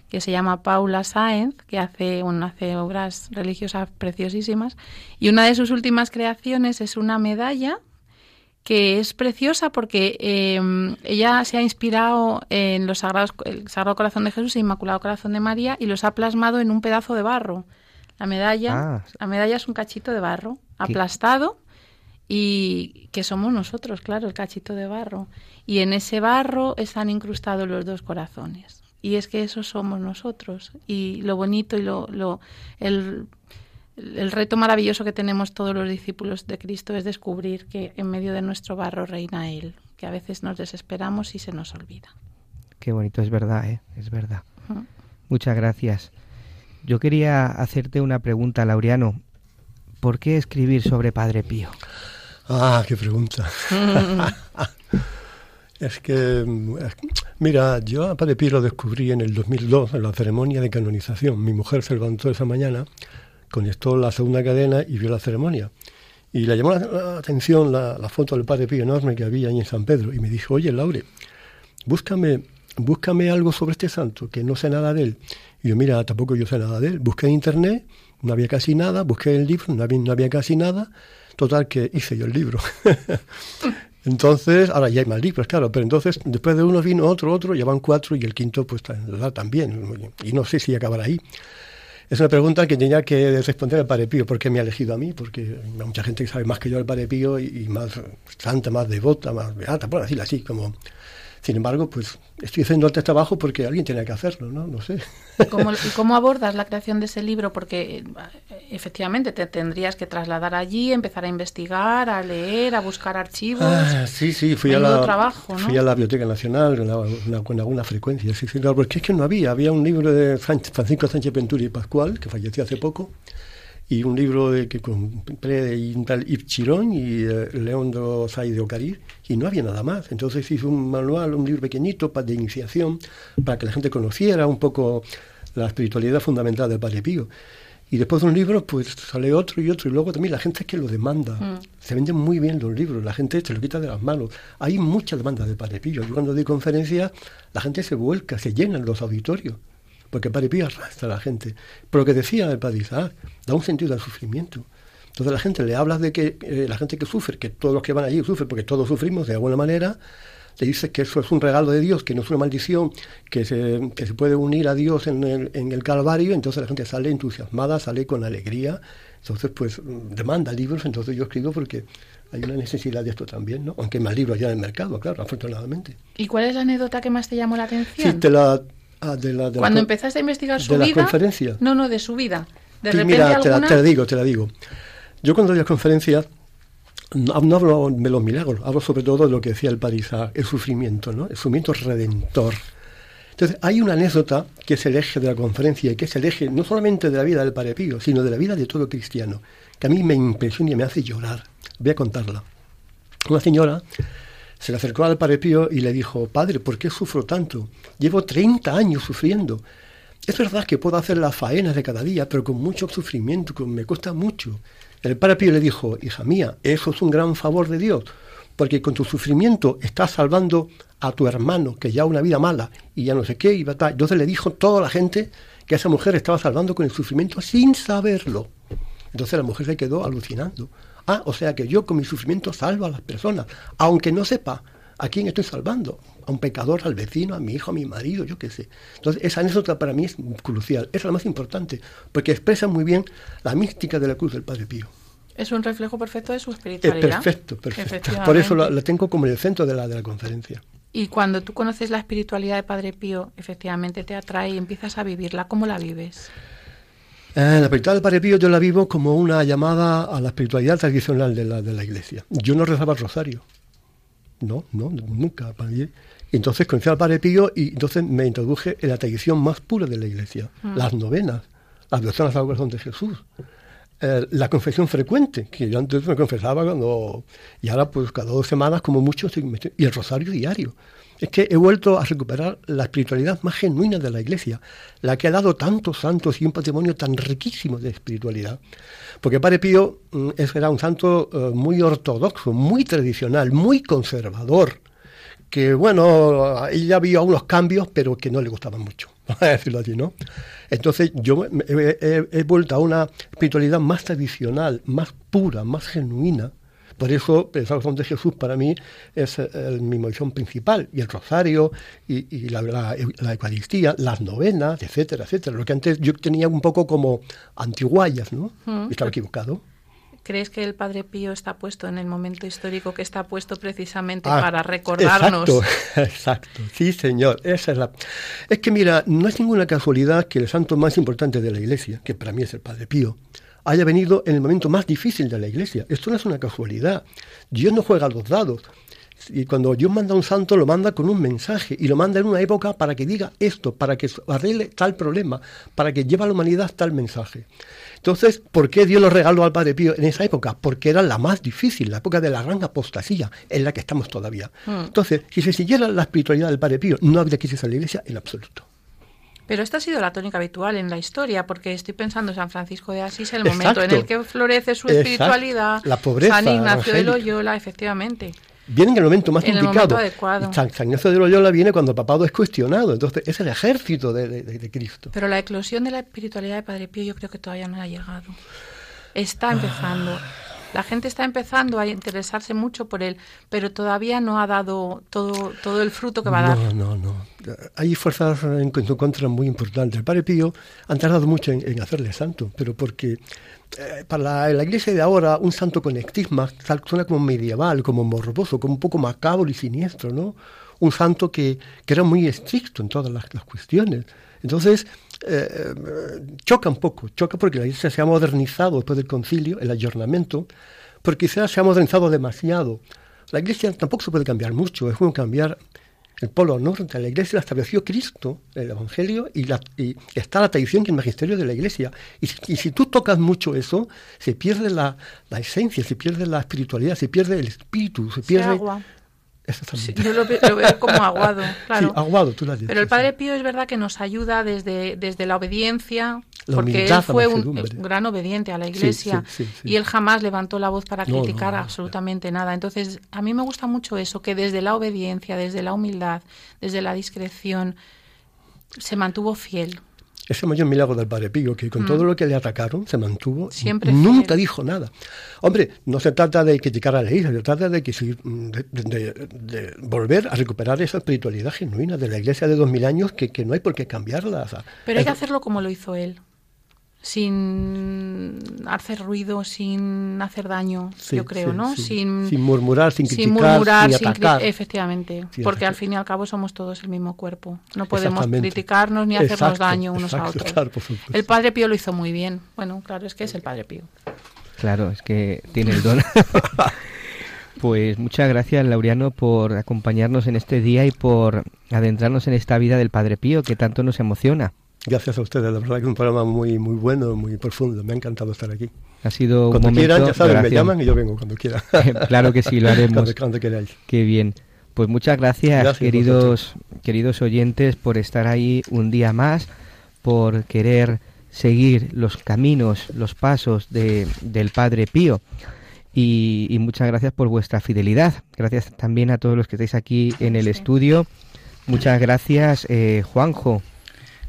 que se llama Paula Sáenz, que hace, bueno, hace obras religiosas preciosísimas, y una de sus últimas creaciones es una medalla que es preciosa porque eh, ella se ha inspirado en los sagrados, el Sagrado Corazón de Jesús e Inmaculado Corazón de María y los ha plasmado en un pedazo de barro. La medalla, Ah. la medalla es un cachito de barro aplastado y que somos nosotros, claro, el cachito de barro. Y en ese barro están incrustados los dos corazones. Y es que eso somos nosotros. Y lo bonito y lo, lo el, el reto maravilloso que tenemos todos los discípulos de Cristo es descubrir que en medio de nuestro barro reina Él, que a veces nos desesperamos y se nos olvida. Qué bonito, es verdad, ¿eh? es verdad. Muchas gracias. Yo quería hacerte una pregunta, Laureano. ¿Por qué escribir sobre Padre Pío? Ah, qué pregunta. es que, mira, yo a Padre Pío lo descubrí en el 2002, en la ceremonia de canonización. Mi mujer se levantó esa mañana, conectó la segunda cadena y vio la ceremonia. Y le llamó la, atención la, foto del Padre Pío enorme que había ahí en San Pedro. Y me dijo, oye, Laure, búscame, búscame algo sobre este santo, que no sé nada de él. Y yo, mira, tampoco yo sé nada de él. Busqué en internet, no había casi nada, busqué el libro, no había, no había casi nada. Total, que hice yo el libro. Entonces, ahora ya hay más libros, claro, pero entonces después de uno vino otro, otro, ya van cuatro y el quinto pues ta- también. Y no sé si acabará ahí. Es una pregunta que tenía que responder el Padre Pío, ¿por qué me ha elegido a mí? Porque hay mucha gente que sabe más que yo el Padre Pío y, más santa, más devota, más beata, por decirlo así, como... Sin embargo, pues estoy haciendo este trabajo porque alguien tiene que hacerlo, ¿no? No sé. ¿Y cómo, y cómo abordas la creación de ese libro? Porque eh, efectivamente te tendrías que trasladar allí, empezar a investigar, a leer, a buscar archivos. Ah, sí, sí, fui a, la, trabajo, ¿no? fui a la Biblioteca Nacional una- una- con alguna frecuencia, sí, sí, claro, porque es que no había, había un libro de Francisco Sánchez Venturi y Pascual, que falleció hace poco, y un libro de, que compré de un tal Yves Chirón y eh, León de Osay de Ocarí, y no había nada más. Entonces hice un manual, un libro pequeñito de iniciación, para que la gente conociera un poco la espiritualidad fundamental del Padre Pío. Y después de un libro, pues sale otro y otro, y luego también la gente es que lo demanda. Mm. Se venden muy bien los libros, la gente se lo quita de las manos. Hay mucha demanda de Padre Pío. Yo cuando doy conferencias, la gente se vuelca, se llenan los auditorios, porque Padre Pío arrastra a la gente. Pero lo que decía el Padre Isaac, da un sentido al sufrimiento. Entonces la gente le hablas de que eh, la gente que sufre, que todos los que van allí sufren, porque todos sufrimos de alguna manera, le dices que eso es un regalo de Dios, que no es una maldición, que se, que se puede unir a Dios en el, en el Calvario, entonces la gente sale entusiasmada, sale con alegría, entonces pues demanda libros, entonces yo escribo porque hay una necesidad de esto también, ¿no? Aunque hay más libros ya en el mercado, claro, afortunadamente. ¿Y cuál es la anécdota que más te llamó la atención? Sí, de la... ah, de la de la Cuando con- empezaste a investigar su de vida. conferencias. No, no, de su vida. De Sí, repente mira, te la, alguna. te la digo, te la digo. Yo cuando doy las conferencias no, no hablo de los milagros, hablo sobre todo de lo que decía el Parisa, el sufrimiento, ¿no? El sufrimiento redentor. Entonces, hay una anécdota que es el eje de la conferencia y que es el eje no solamente de la vida del Padre Pío, sino de la vida de todo cristiano, que a mí me impresiona y me hace llorar. Voy a contarla. Una señora se le acercó al Padre y le dijo, Padre, ¿por qué sufro tanto? Llevo 30 años sufriendo. Es verdad que puedo hacer las faenas de cada día, pero con mucho sufrimiento, con- me cuesta mucho. El Padre le dijo, hija mía, eso es un gran favor de Dios, porque con tu sufrimiento estás salvando a tu hermano, que ya una vida mala, y ya no sé qué, y. Entonces le dijo toda la gente que esa mujer estaba salvando con el sufrimiento sin saberlo. Entonces la mujer se quedó alucinando. Ah, o sea que yo con mi sufrimiento salvo a las personas, aunque no sepa a quién estoy salvando. A un pecador, al vecino, a mi hijo, a mi marido, yo qué sé. Entonces esa anécdota para mí es crucial, es la más importante, porque expresa muy bien la mística de la cruz del Padre Pío. Es un reflejo perfecto de su Es espiritualidad. perfecto, perfecto. Por eso la, la tengo como en el centro de la, de la conferencia. Y cuando tú conoces la espiritualidad de Padre Pío, efectivamente te atrae y empiezas a vivirla. ¿Cómo la vives? Eh, la espiritualidad del Padre Pío yo la vivo como una llamada a la espiritualidad tradicional de la, de la iglesia. Yo no rezaba el rosario. No, no, nunca. entonces conocí al Padre Pío y entonces me introduje en la tradición más pura de la iglesia. Mm. Las novenas, las devociones al corazón de Jesús. Eh, la confesión frecuente, que yo antes me confesaba cuando... Y ahora pues cada dos semanas como mucho Y el rosario diario. Es que he vuelto a recuperar la espiritualidad más genuina de la iglesia, la que ha dado tantos santos y un patrimonio tan riquísimo de espiritualidad. Porque Padre Pío mm, era un santo eh, muy ortodoxo, muy tradicional, muy conservador, que bueno, ella vio algunos cambios, pero que no le gustaban mucho, a decirlo así, ¿no? Entonces yo he, he- he vuelto a una espiritualidad más tradicional, más pura, más genuina. Por eso el corazón de Jesús para mí es eh, mi misión principal, y el rosario, y, y la, la- la Eucaristía, las novenas, etcétera, etcétera. Lo que antes yo tenía un poco como antiguayas, ¿no? Mm. Estaba equivocado. ¿Crees que el Padre Pío está puesto en el momento histórico que está puesto precisamente Ah, para recordarnos? Exacto, exacto. Sí, señor. Esa es la. Es que mira, no es ninguna casualidad que el santo más importante de la Iglesia, que para mí es el Padre Pío, haya venido en el momento más difícil de la Iglesia. Esto no es una casualidad. Dios no juega a los dados. Y cuando Dios manda a un santo, lo manda con un mensaje y lo manda en una época para que diga esto, para que arregle tal problema, para que lleve a la humanidad tal mensaje. Entonces, ¿por qué Dios lo regaló al Padre Pío en esa época? Porque era la más difícil, la época de la gran apostasía, en la que estamos todavía. Mm. Entonces, si se siguiera la espiritualidad del Padre Pío, no habría crisis en la iglesia en absoluto. Pero esta ha sido la tónica habitual en la historia, porque estoy pensando en San Francisco de Asís, el Exacto. momento en el que florece su Exacto. espiritualidad, La pobreza San Ignacio de. Loyola, efectivamente. Viene en el momento más En el momento adecuado. San, San Ignacio de Loyola viene cuando el papado es cuestionado. Entonces, es el ejército de, de- de- Cristo. Pero la eclosión de la espiritualidad de Padre Pío yo creo que todavía no ha llegado. Está empezando. La gente está empezando a interesarse mucho por él, pero todavía no ha dado todo, todo el fruto que va a dar. No, no, no. Hay fuerzas en su contra muy importantes. El Padre Pío han tardado mucho en, en hacerle santo, pero porque eh, para la, la, iglesia de ahora un santo con estigma suena como medieval, como morboso, como un poco macabro y siniestro, ¿no? Un santo que, que era muy estricto en todas las, las cuestiones. Entonces, eh, choca un poco, choca porque la iglesia se ha modernizado después del concilio, el ayornamiento, porque quizás se ha modernizado demasiado. La iglesia tampoco se puede cambiar mucho, es como cambiar el polo norte. La iglesia la estableció Cristo, el Evangelio, y, la, y está la tradición y el magisterio de la iglesia. Y, y si tú tocas mucho eso, se pierde la, la, esencia, se pierde la espiritualidad, se pierde el espíritu, se pierde... agua. Sí, yo lo, ve, lo, veo como aguado, claro. Sí, aguado, tú lo has dicho, Pero el Padre Pío es verdad que nos ayuda desde, desde la obediencia, la porque él fue un, un, gran obediente a la Iglesia sí, y él jamás levantó la voz para criticar no, no, absolutamente nada. Entonces, a mí me gusta mucho eso, que desde la obediencia, desde la humildad, desde la discreción, se mantuvo fiel. Ese mayor milagro del Padre Pío, que con mm. todo lo que le atacaron se mantuvo, Siempre nunca fiel. dijo nada. Hombre, no se trata de criticar a la Iglesia, se trata de, que, de, de, de, volver a recuperar esa espiritualidad genuina de la Iglesia de dos mil años que, que, no hay por qué cambiarla. O sea, Pero hay que hacerlo como lo hizo él sin hacer ruido, sin hacer daño, sí, yo creo, sí, ¿no? Sí. Sin, sin, murmurar, sin criticar, sin, murmurar, sin atacar. Cri efectivamente, porque al fin y al cabo somos todos el mismo cuerpo. No podemos criticarnos ni hacernos exacto, daño unos exacto, a otros. Claro, el Padre Pío lo hizo muy bien. Bueno, claro, es que es el Padre Pío. Claro, es que tiene el don. Pues muchas gracias, Laureano, por acompañarnos en este día y por adentrarnos en esta vida del Padre Pío que tanto nos emociona. Gracias a ustedes, la verdad que es un programa muy muy bueno, muy profundo. Me ha encantado estar aquí. Ha sido cuando un quieran, ya saben, me llaman y yo vengo cuando quieran. claro que sí, lo haremos. cuando, cuando queráis. Qué bien. Pues muchas gracias, gracias queridos queridos oyentes, por estar ahí un día más, por querer seguir los caminos, los pasos de, del Padre Pío. Y, y, muchas gracias por vuestra fidelidad. Gracias también a todos los que estáis aquí en el estudio. Muchas gracias, eh, Juanjo.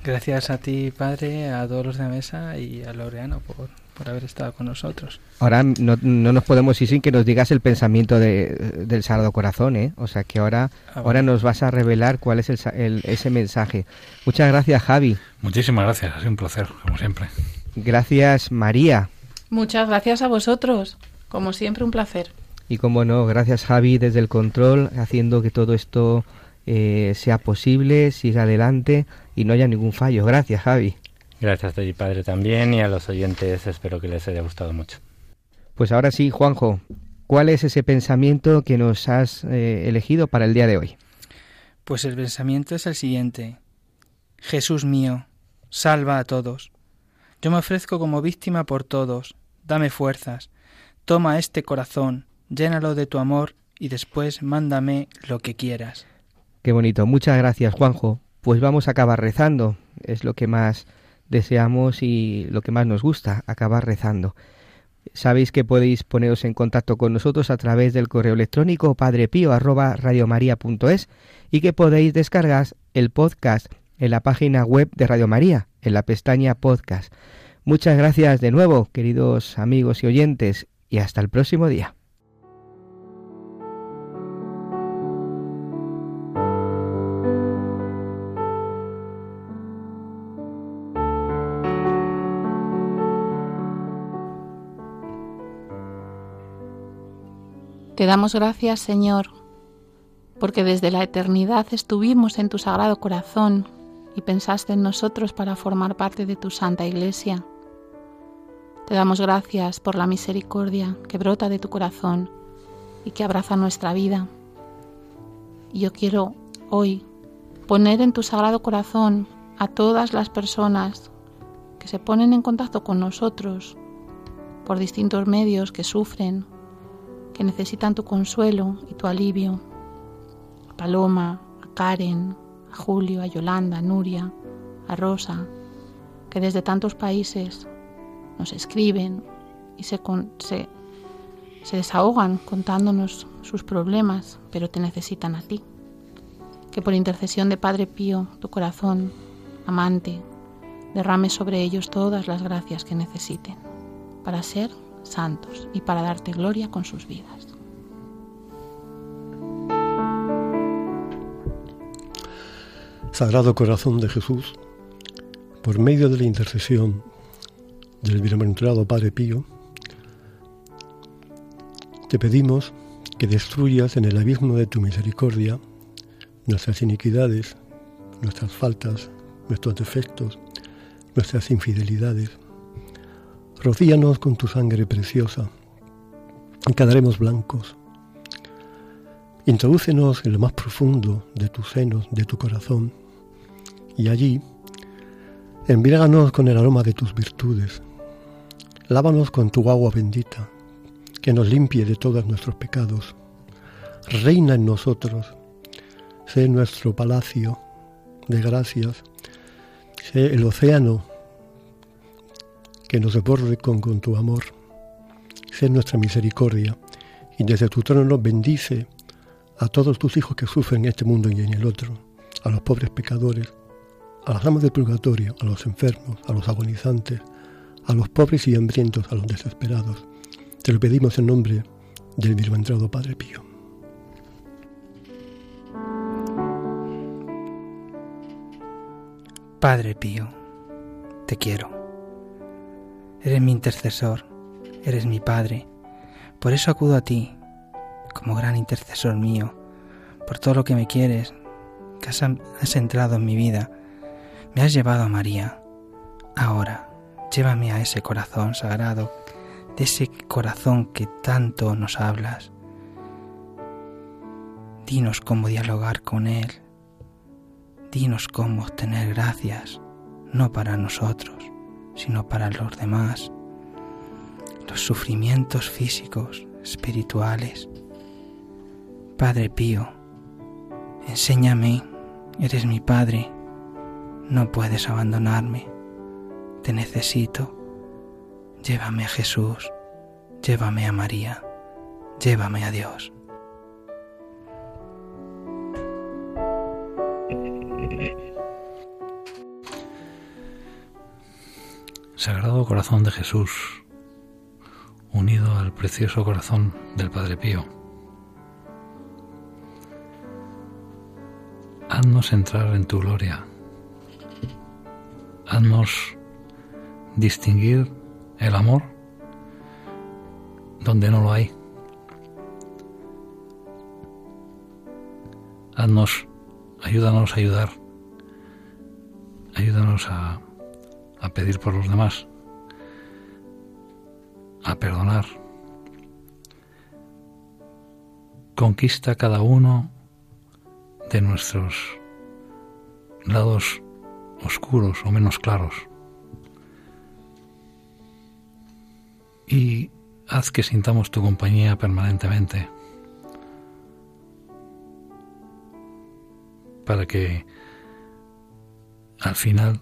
Gracias a ti, padre, a todos los de la mesa y a Laureano por, por haber estado con nosotros. Ahora no, no, nos podemos ir sin que nos digas el pensamiento de, del Sagrado Corazón, ¿eh? O sea que ahora, ah, bueno. ahora nos vas a revelar cuál es el, el, ese mensaje. Muchas gracias, Javi. Muchísimas gracias, ha sido un placer, como siempre. Gracias, María. Muchas gracias a vosotros, como siempre un placer. Y como no, gracias, Javi, desde el control, haciendo que todo esto eh, sea posible, siga adelante y no haya ningún fallo. Gracias, Javi. Gracias a ti, padre, también, y a los oyentes espero que les haya gustado mucho. Pues ahora sí, Juanjo, ¿cuál es ese pensamiento que nos has eh, elegido para el día de hoy? Pues el pensamiento es el siguiente. Jesús mío, salva a todos. Yo me ofrezco como víctima por todos. Dame fuerzas. Toma este corazón, llénalo de tu amor y después mándame lo que quieras. Qué bonito. Muchas gracias, Juanjo. Pues vamos a acabar rezando. Es lo que más deseamos y lo que más nos gusta, acabar rezando. Sabéis que podéis poneros en contacto con nosotros a través del correo electrónico padrepío@radiomaria.es y que podéis descargar el podcast en la página web de Radio María, en la pestaña podcast. Muchas gracias de nuevo, queridos amigos y oyentes, y hasta el próximo día. Te damos gracias, Señor, porque desde la eternidad estuvimos en tu sagrado corazón y pensaste en nosotros para formar parte de tu santa iglesia. Te damos gracias por la misericordia que brota de tu corazón y que abraza nuestra vida. Y yo quiero hoy poner en tu sagrado corazón a todas las personas que se ponen en contacto con nosotros por distintos medios que sufren que necesitan tu consuelo y tu alivio. A Paloma, a Karen, a Julio, a Yolanda, a Nuria, a Rosa, que desde tantos países nos escriben y se, se desahogan contándonos sus problemas, pero te necesitan a ti. Que por intercesión de Padre Pío, tu corazón amante, derrame sobre ellos todas las gracias que necesiten para ser santos y para darte gloria con sus vidas. Sagrado Corazón de Jesús, por medio de la intercesión del bienaventurado Padre Pío, te pedimos que destruyas en el abismo de tu misericordia nuestras iniquidades, nuestras faltas, nuestros defectos, nuestras infidelidades. Rocíanos con tu sangre preciosa y quedaremos blancos. Introdúcenos en lo más profundo de tus senos, de tu corazón, y allí embriáganos con el aroma de tus virtudes. Lávanos con tu agua bendita, que nos limpie de todos nuestros pecados. Reina en nosotros, sé nuestro palacio de gracias, sé el océano que nos desborde con, tu amor, sé nuestra misericordia, y desde tu trono bendice a todos tus hijos que sufren en este mundo y en el otro, a los pobres pecadores, a las almas del purgatorio, a los enfermos, a los agonizantes, a los pobres y hambrientos, a los desesperados. Te lo pedimos en nombre del bienaventurado Padre Pío. Padre Pío, te quiero. Eres mi intercesor, eres mi Padre. Por eso acudo a ti, como gran intercesor mío, por todo lo que me quieres, que has, has entrado en mi vida. Me has llevado a María. Ahora, llévame a ese corazón sagrado, de ese corazón que tanto nos hablas. Dinos cómo dialogar con Él. Dinos cómo obtener gracias, no para nosotros, sino para los demás. Los sufrimientos físicos, espirituales. Padre Pío, enséñame, eres mi Padre, no puedes abandonarme, te necesito. Llévame a Jesús, llévame a María, llévame a Dios. Sagrado Corazón de Jesús, unido al precioso corazón del Padre Pío, haznos entrar en tu gloria, haznos distinguir el amor donde no lo hay, haznos, ayúdanos a ayudar, ayúdanos a a pedir por los demás, a perdonar. Conquista cada uno de nuestros lados oscuros o menos claros y haz que sintamos tu compañía permanentemente para que al final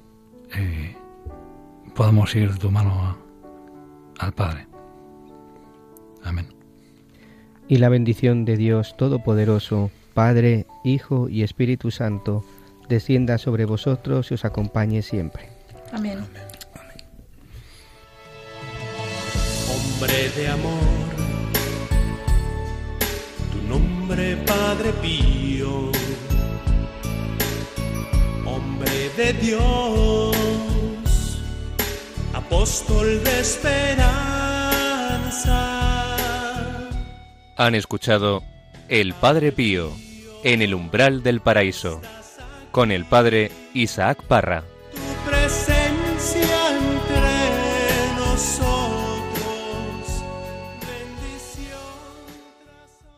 eh, podamos ir de tu mano a- al Padre. Amén. Y la bendición de Dios Todopoderoso, Padre, Hijo y Espíritu Santo, descienda sobre vosotros y os acompañe siempre. Amén. Hombre de amor, tu nombre Padre Pío, hombre de Dios, apóstol de esperanza. Han escuchado El Padre Pío en el umbral del paraíso con el Padre Isaac Parra. Tu